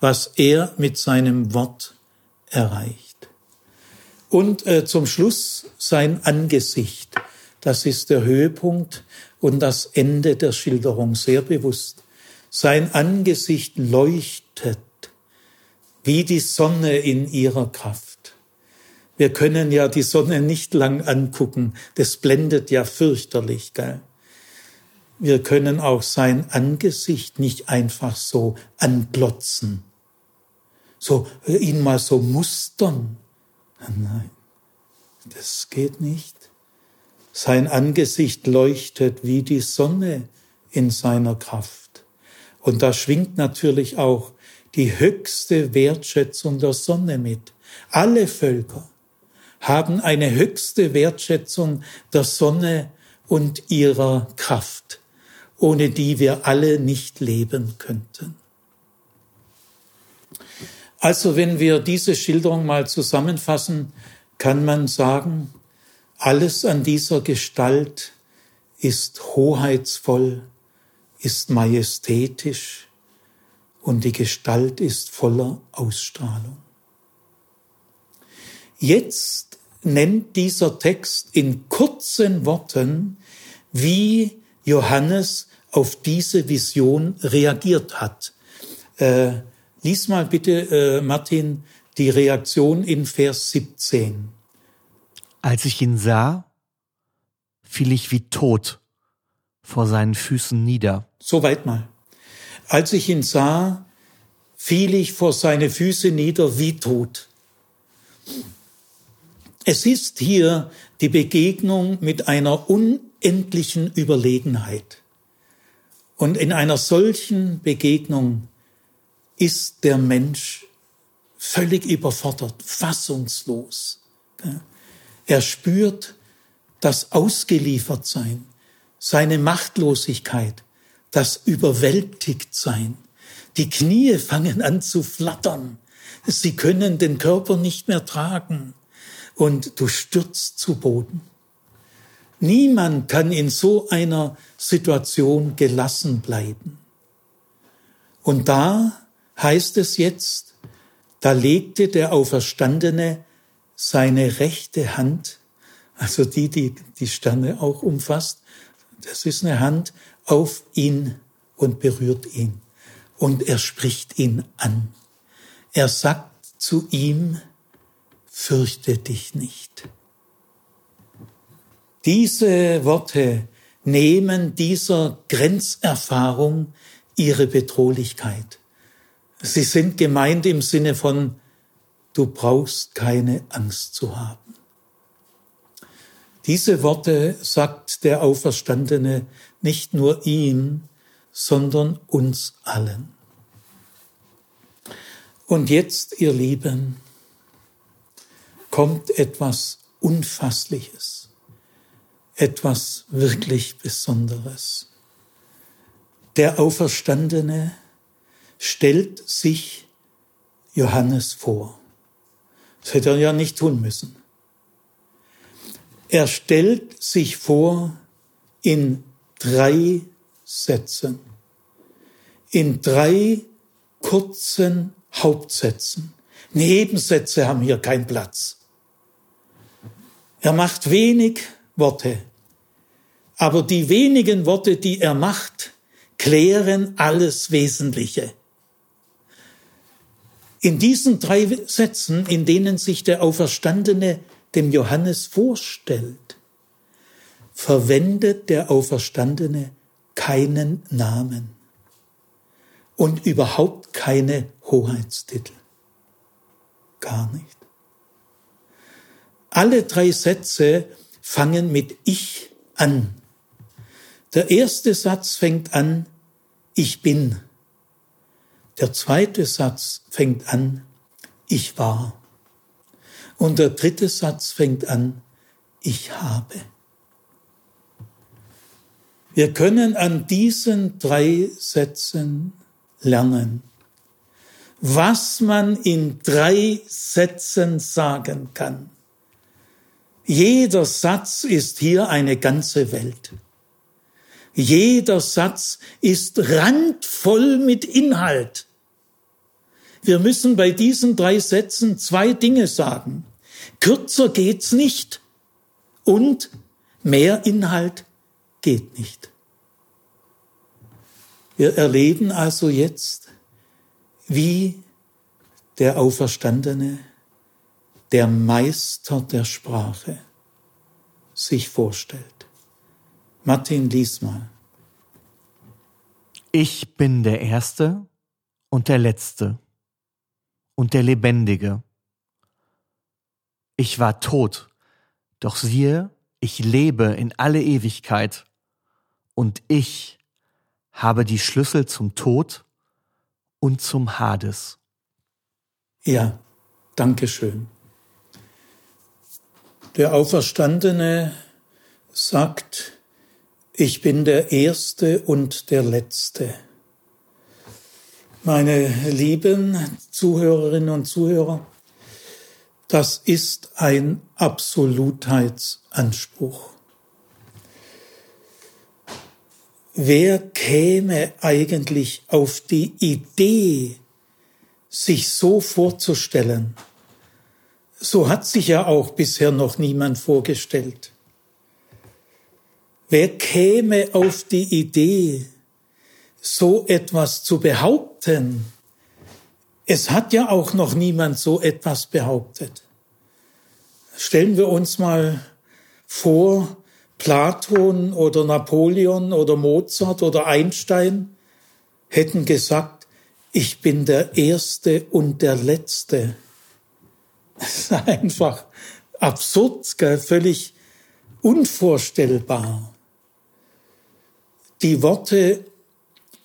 was er mit seinem Wort erreicht. Und äh, zum Schluss sein Angesicht. Das ist der Höhepunkt und das Ende der Schilderung sehr bewusst. Sein Angesicht leuchtet wie die Sonne in ihrer Kraft. Wir können ja die Sonne nicht lang angucken, das blendet ja fürchterlich, gell? Wir können auch sein Angesicht nicht einfach so anglotzen, so äh, ihn mal so mustern. Nein, das geht nicht. Sein Angesicht leuchtet wie die Sonne in seiner Kraft. Und da schwingt natürlich auch die höchste Wertschätzung der Sonne mit. Alle Völker haben eine höchste Wertschätzung der Sonne und ihrer Kraft ohne die wir alle nicht leben könnten. Also wenn wir diese Schilderung mal zusammenfassen, kann man sagen, alles an dieser Gestalt ist hoheitsvoll, ist majestätisch und die Gestalt ist voller Ausstrahlung. Jetzt nennt dieser Text in kurzen Worten, wie Johannes auf diese Vision reagiert hat. Äh, lies mal bitte, äh, Martin, die Reaktion in Vers 17.
Als ich ihn sah, fiel ich wie tot vor seinen Füßen nieder.
Soweit mal. Als ich ihn sah, fiel ich vor seine Füße nieder wie tot. Es ist hier die Begegnung mit einer unendlichen Überlegenheit. Und in einer solchen Begegnung ist der Mensch völlig überfordert, fassungslos. Er spürt das Ausgeliefertsein, seine Machtlosigkeit, das Überwältigtsein. Die Knie fangen an zu flattern. Sie können den Körper nicht mehr tragen und du stürzt zu Boden. Niemand kann in so einer Situation gelassen bleiben. Und da heißt es jetzt, da legte der Auferstandene seine rechte Hand, also die, die die Sterne auch umfasst, das ist eine Hand auf ihn und berührt ihn. Und er spricht ihn an. Er sagt zu ihm, fürchte dich nicht. Diese Worte nehmen dieser Grenzerfahrung ihre Bedrohlichkeit. Sie sind gemeint im Sinne von, du brauchst keine Angst zu haben. Diese Worte sagt der Auferstandene nicht nur ihm, sondern uns allen. Und jetzt, ihr Lieben, kommt etwas Unfassliches etwas wirklich Besonderes. Der Auferstandene stellt sich Johannes vor. Das hätte er ja nicht tun müssen. Er stellt sich vor in drei Sätzen, in drei kurzen Hauptsätzen. Nebensätze haben hier keinen Platz. Er macht wenig Worte. Aber die wenigen Worte, die er macht, klären alles Wesentliche. In diesen drei Sätzen, in denen sich der Auferstandene dem Johannes vorstellt, verwendet der Auferstandene keinen Namen und überhaupt keine Hoheitstitel. Gar nicht. Alle drei Sätze fangen mit Ich an. Der erste Satz fängt an, ich bin. Der zweite Satz fängt an, ich war. Und der dritte Satz fängt an, ich habe. Wir können an diesen drei Sätzen lernen, was man in drei Sätzen sagen kann. Jeder Satz ist hier eine ganze Welt. Jeder Satz ist randvoll mit Inhalt. Wir müssen bei diesen drei Sätzen zwei Dinge sagen. Kürzer geht's nicht und mehr Inhalt geht nicht. Wir erleben also jetzt, wie der Auferstandene, der Meister der Sprache, sich vorstellt. Martin, lies mal.
Ich bin der Erste und der Letzte und der Lebendige. Ich war tot, doch siehe, ich lebe in alle Ewigkeit und ich habe die Schlüssel zum Tod und zum Hades.
Ja, danke schön. Der Auferstandene sagt, ich bin der Erste und der Letzte. Meine lieben Zuhörerinnen und Zuhörer, das ist ein Absolutheitsanspruch. Wer käme eigentlich auf die Idee, sich so vorzustellen? So hat sich ja auch bisher noch niemand vorgestellt. Wer käme auf die Idee, so etwas zu behaupten? Es hat ja auch noch niemand so etwas behauptet. Stellen wir uns mal vor, Platon oder Napoleon oder Mozart oder Einstein hätten gesagt, ich bin der Erste und der Letzte. [LAUGHS] Das ist einfach absurd, gell? völlig unvorstellbar. Die Worte,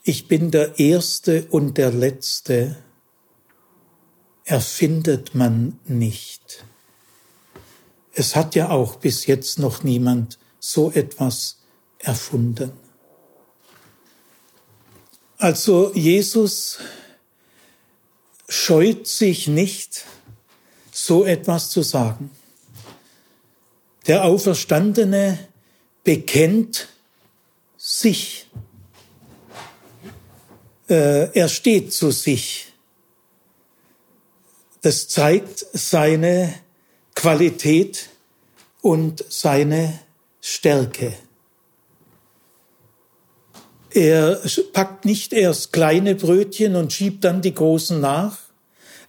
ich bin der Erste und der Letzte, erfindet man nicht. Es hat ja auch bis jetzt noch niemand so etwas erfunden. Also Jesus scheut sich nicht, so etwas zu sagen. Der Auferstandene bekennt sich. Äh, er steht zu sich. Das zeigt seine Qualität und seine Stärke. Er packt nicht erst kleine Brötchen und schiebt dann die großen nach.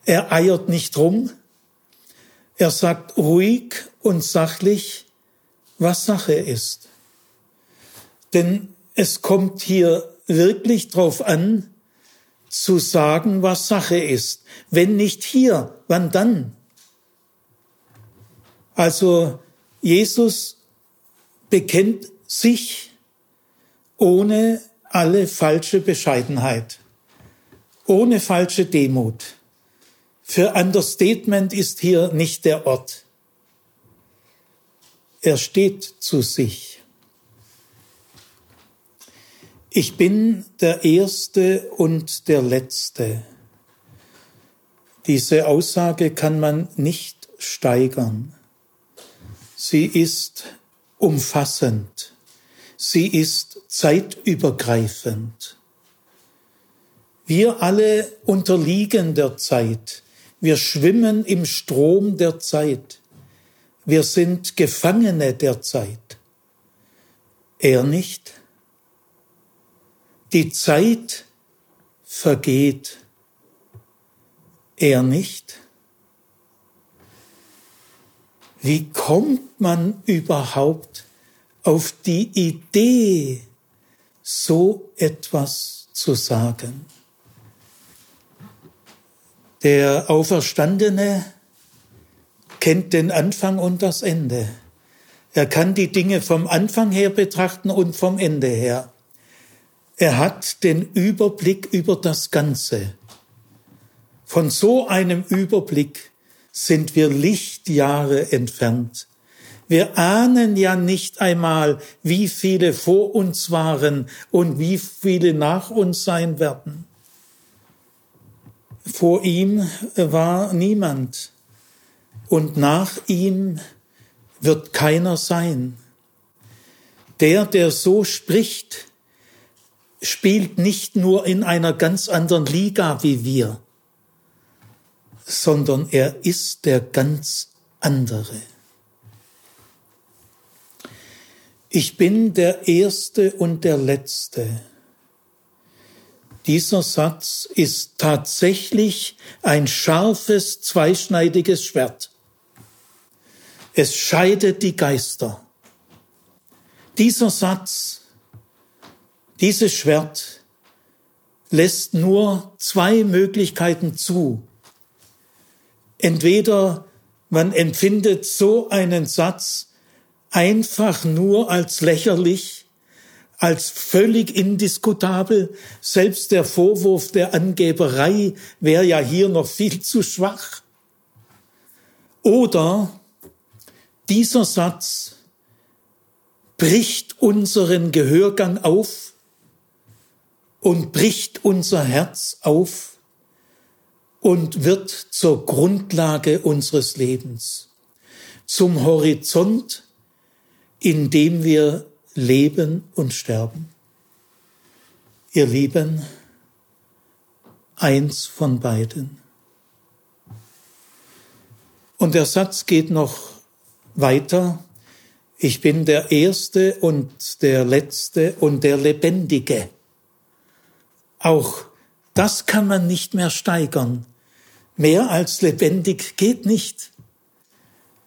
Er eiert nicht rum. Er sagt ruhig und sachlich, was Sache ist. Denn es kommt hier wirklich drauf an, zu sagen, was Sache ist. Wenn nicht hier, wann dann? Also Jesus bekennt sich ohne alle falsche Bescheidenheit, ohne falsche Demut. Für Understatement ist hier nicht der Ort. Er steht zu sich. Ich bin der Erste und der Letzte. Diese Aussage kann man nicht steigern. Sie ist umfassend. Sie ist zeitübergreifend. Wir alle unterliegen der Zeit. Wir schwimmen im Strom der Zeit. Wir sind Gefangene der Zeit. Er nicht. Die Zeit vergeht. Er nicht. Wie kommt man überhaupt auf die Idee, so etwas zu sagen? Der Auferstandene kennt den Anfang und das Ende. Er kann die Dinge vom Anfang her betrachten und vom Ende her. Er hat den Überblick über das Ganze. Von so einem Überblick sind wir Lichtjahre entfernt. Wir ahnen ja nicht einmal, wie viele vor uns waren und wie viele nach uns sein werden. Vor ihm war niemand und nach ihm wird keiner sein. Der, der so spricht, spielt nicht nur in einer ganz anderen Liga wie wir, sondern er ist der ganz andere. Ich bin der Erste und der Letzte. Dieser Satz ist tatsächlich ein scharfes, zweischneidiges Schwert. Es scheidet die Geister. Dieser Satz, dieses Schwert lässt nur zwei Möglichkeiten zu. Entweder man empfindet so einen Satz einfach nur als lächerlich, als völlig indiskutabel. Selbst der Vorwurf der Angeberei wäre ja hier noch viel zu schwach. Oder dieser Satz bricht unseren Gehörgang auf und bricht unser Herz auf und wird zur Grundlage unseres Lebens, zum Horizont, in dem wir leben und sterben. Ihr Lieben, eins von beiden. Und der Satz geht noch weiter, ich bin der Erste und der Letzte und der Lebendige. Auch das kann man nicht mehr steigern. Mehr als lebendig geht nicht.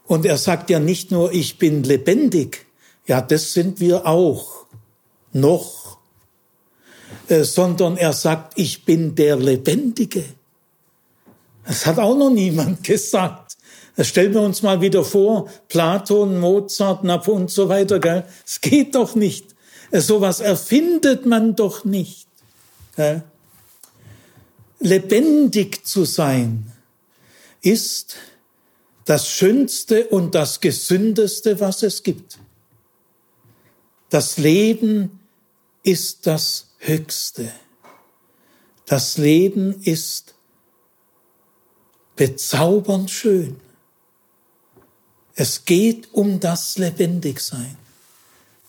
Und er sagt ja nicht nur, ich bin lebendig, ja, das sind wir auch, noch, äh, sondern er sagt, ich bin der Lebendige. Das hat auch noch niemand [LAUGHS] gesagt. Das stellen wir uns mal wieder vor, Platon, Mozart, Napoleon und so weiter, gell? Es geht doch nicht. Äh, sowas erfindet man doch nicht. Lebendig zu sein ist das Schönste und das Gesündeste, was es gibt. Das Leben ist das Höchste. Das Leben ist bezaubernd schön. Es geht um das Lebendigsein.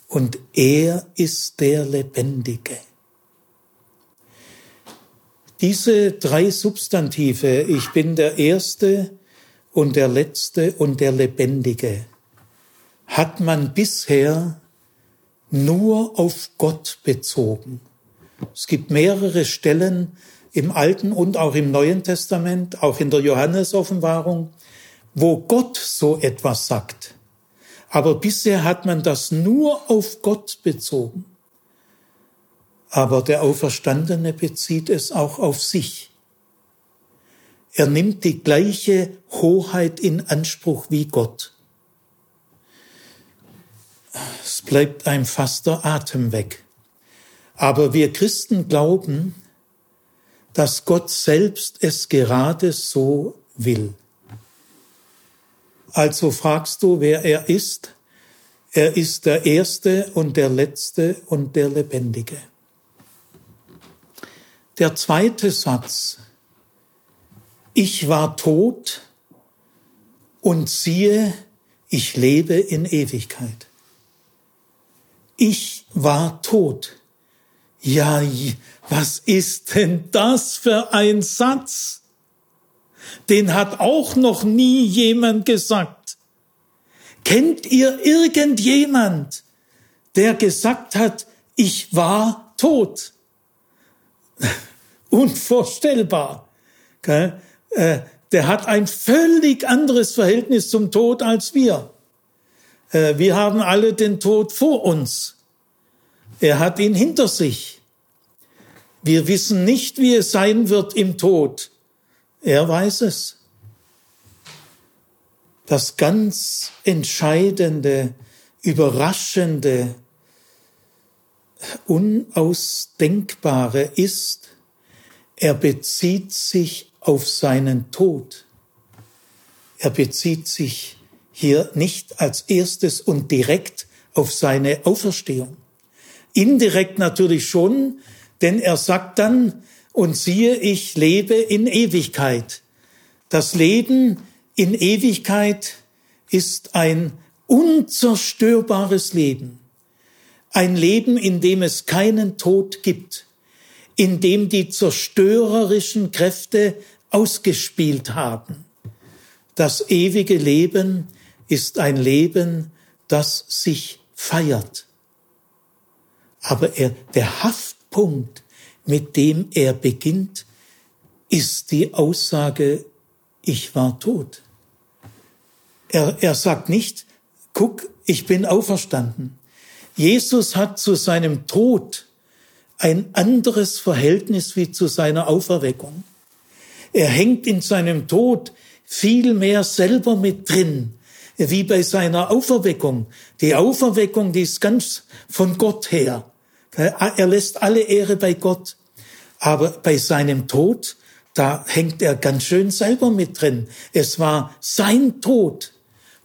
Und er ist der Lebendige. Diese drei Substantive, ich bin der Erste und der Letzte und der Lebendige, hat man bisher nur auf Gott bezogen. Es gibt mehrere Stellen im Alten und auch im Neuen Testament, auch in der Johannesoffenbarung, wo Gott so etwas sagt. Aber bisher hat man das nur auf Gott bezogen. Aber der Auferstandene bezieht es auch auf sich. Er nimmt die gleiche Hoheit in Anspruch wie Gott. Es bleibt ein fast der Atem weg. Aber wir Christen glauben, dass Gott selbst es gerade so will. Also fragst du, wer er ist? Er ist der Erste und der Letzte und der Lebendige. Der zweite Satz. Ich war tot und siehe, ich lebe in Ewigkeit. Ich war tot. Ja, was ist denn das für ein Satz? den hat auch noch nie jemand gesagt. Kennt ihr irgendjemand, der gesagt hat, ich war tot? [LAUGHS] Unvorstellbar. Äh, der hat ein völlig anderes Verhältnis zum Tod als wir. Äh, wir haben alle den Tod vor uns. Er hat ihn hinter sich. Wir wissen nicht, wie es sein wird im Tod. Er weiß es. Das ganz Entscheidende, Überraschende, Unausdenkbare ist, er bezieht sich auf seinen Tod. Er bezieht sich hier nicht als erstes und direkt auf seine Auferstehung. Indirekt natürlich schon, denn er sagt dann, und siehe, ich lebe in Ewigkeit. Das Leben in Ewigkeit ist ein unzerstörbares Leben. Ein Leben, in dem es keinen Tod gibt, in dem die zerstörerischen Kräfte ausgespielt haben. Das ewige Leben ist ein Leben, das sich feiert. Aber er, der Haftpunkt, mit dem er beginnt, ist die Aussage, ich war tot. Er, er sagt nicht, guck, ich bin auferstanden. Jesus hat zu seinem Tod ein anderes Verhältnis wie zu seiner Auferweckung. Er hängt in seinem Tod viel mehr selber mit drin, wie bei seiner Auferweckung. Die Auferweckung, die ist ganz von Gott her. Er lässt alle Ehre bei Gott. Aber bei seinem Tod, da hängt er ganz schön selber mit drin. Es war sein Tod.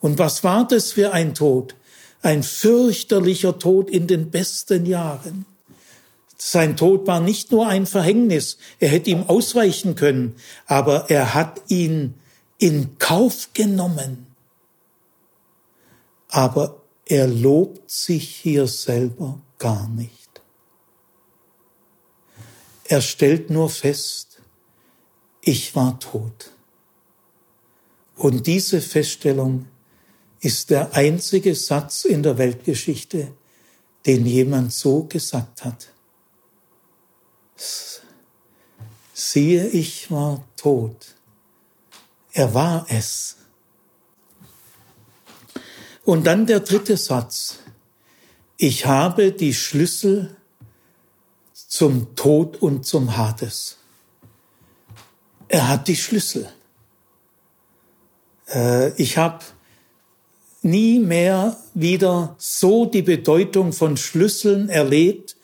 Und was war das für ein Tod? Ein fürchterlicher Tod in den besten Jahren. Sein Tod war nicht nur ein Verhängnis, er hätte ihm ausweichen können, aber er hat ihn in Kauf genommen. Aber er lobt sich hier selber gar nicht. Er stellt nur fest, ich war tot. Und diese Feststellung ist der einzige Satz in der Weltgeschichte, den jemand so gesagt hat. Siehe, ich war tot. Er war es. Und dann der dritte Satz. Ich habe die Schlüssel zum Tod und zum Hades. Er hat die Schlüssel. Äh, ich habe nie mehr wieder so die Bedeutung von Schlüsseln erlebt,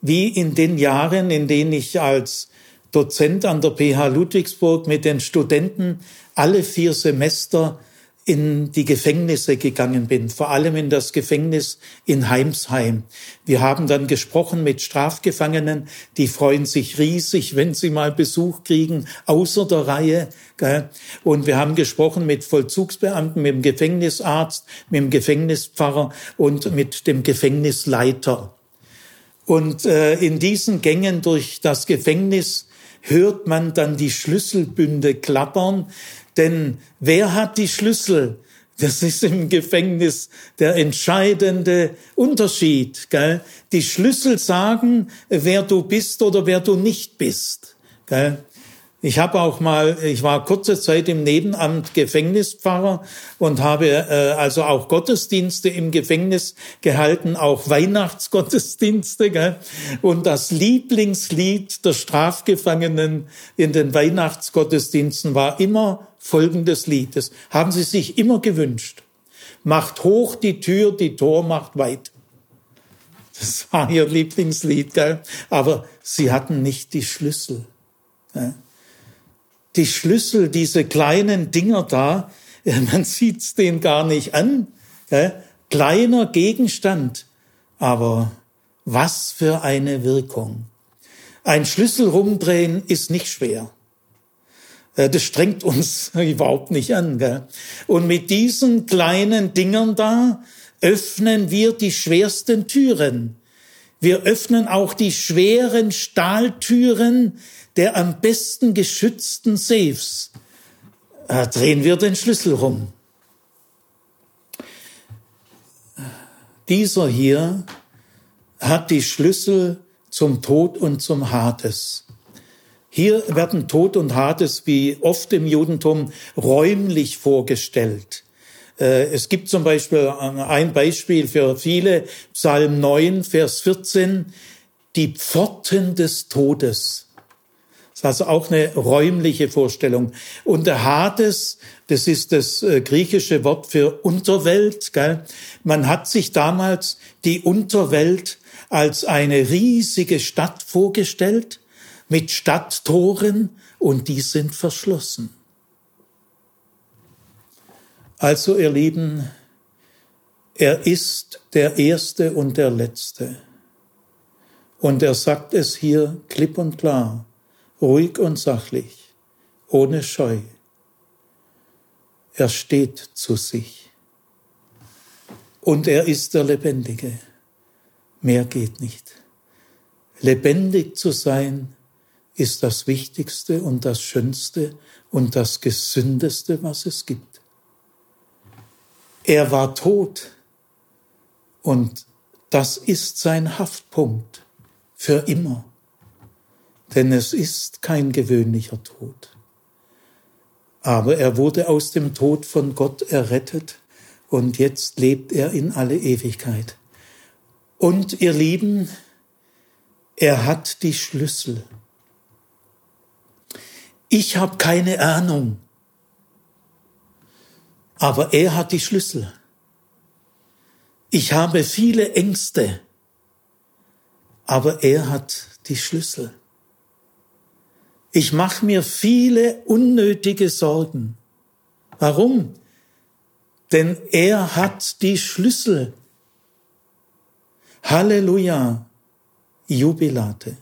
wie in den Jahren, in denen ich als Dozent an der PH Ludwigsburg mit den Studenten alle vier Semester in die Gefängnisse gegangen bin, vor allem in das Gefängnis in Heimsheim. Wir haben dann gesprochen mit Strafgefangenen, die freuen sich riesig, wenn sie mal Besuch kriegen, außer der Reihe. Und wir haben gesprochen mit Vollzugsbeamten, mit dem Gefängnisarzt, mit dem Gefängnispfarrer und mit dem Gefängnisleiter. Und äh, in diesen Gängen durch das Gefängnis hört man dann die Schlüsselbünde klappern, denn wer hat die Schlüssel? Das ist im Gefängnis der entscheidende Unterschied. Gell? Die Schlüssel sagen, wer du bist oder wer du nicht bist. Gell? Ich habe auch mal, ich war kurze Zeit im Nebenamt Gefängnispfarrer und habe äh, also auch Gottesdienste im Gefängnis gehalten, auch Weihnachtsgottesdienste. Gell? Und das Lieblingslied der Strafgefangenen in den Weihnachtsgottesdiensten war immer folgendes Lied. Das haben sie sich immer gewünscht. Macht hoch die Tür, die Tor macht weit. Das war ihr Lieblingslied, gell? aber sie hatten nicht die Schlüssel. Gell? die Schlüssel, diese kleinen Dinger da, [LAUGHS] man sieht's denen gar nicht an. Kleiner Gegenstand, aber was für eine Wirkung. Ein Schlüssel rumdrehen ist nicht schwer. Das strengt uns [LAUGHS] überhaupt nicht an. Gell? Und mit diesen kleinen Dingern da öffnen wir die schwersten Türen. Wir öffnen auch die schweren Stahltüren der am besten geschützten Safes. Da drehen wir den Schlüssel rum. Dieser hier hat die Schlüssel zum Tod und zum Hades. Hier werden Tod und Hades wie oft im Judentum räumlich vorgestellt. Äh, es gibt zum Beispiel ein Beispiel für viele, Psalm 9, Vers 14, die Pforten des Todes. Das ist also auch eine räumliche Vorstellung. Und der Hades, das ist das äh, griechische Wort für Unterwelt. Gell? Man hat sich damals die Unterwelt als eine riesige Stadt vorgestellt, mit Stadttoren und die sind verschlossen. Also ihr Lieben, er ist der Erste und der Letzte. Und er sagt es hier klipp und klar, ruhig und sachlich, ohne Scheu. Er steht zu sich. Und er ist der Lebendige. Mehr geht nicht. Lebendig zu sein ist das Wichtigste und das Schönste und das Gesündeste, was es gibt. Er war tot und das ist sein Haftpunkt für immer. Denn es ist kein gewöhnlicher Tod. Aber er wurde aus dem Tod von Gott errettet und jetzt lebt er in alle Ewigkeit. Und ihr Lieben, er hat die Schlüssel. Ich habe keine Ahnung. Aber er hat die Schlüssel. Ich habe viele Ängste, aber er hat die Schlüssel. Ich mache mir viele unnötige Sorgen. Warum? Denn er hat die Schlüssel. Halleluja, Jubilate.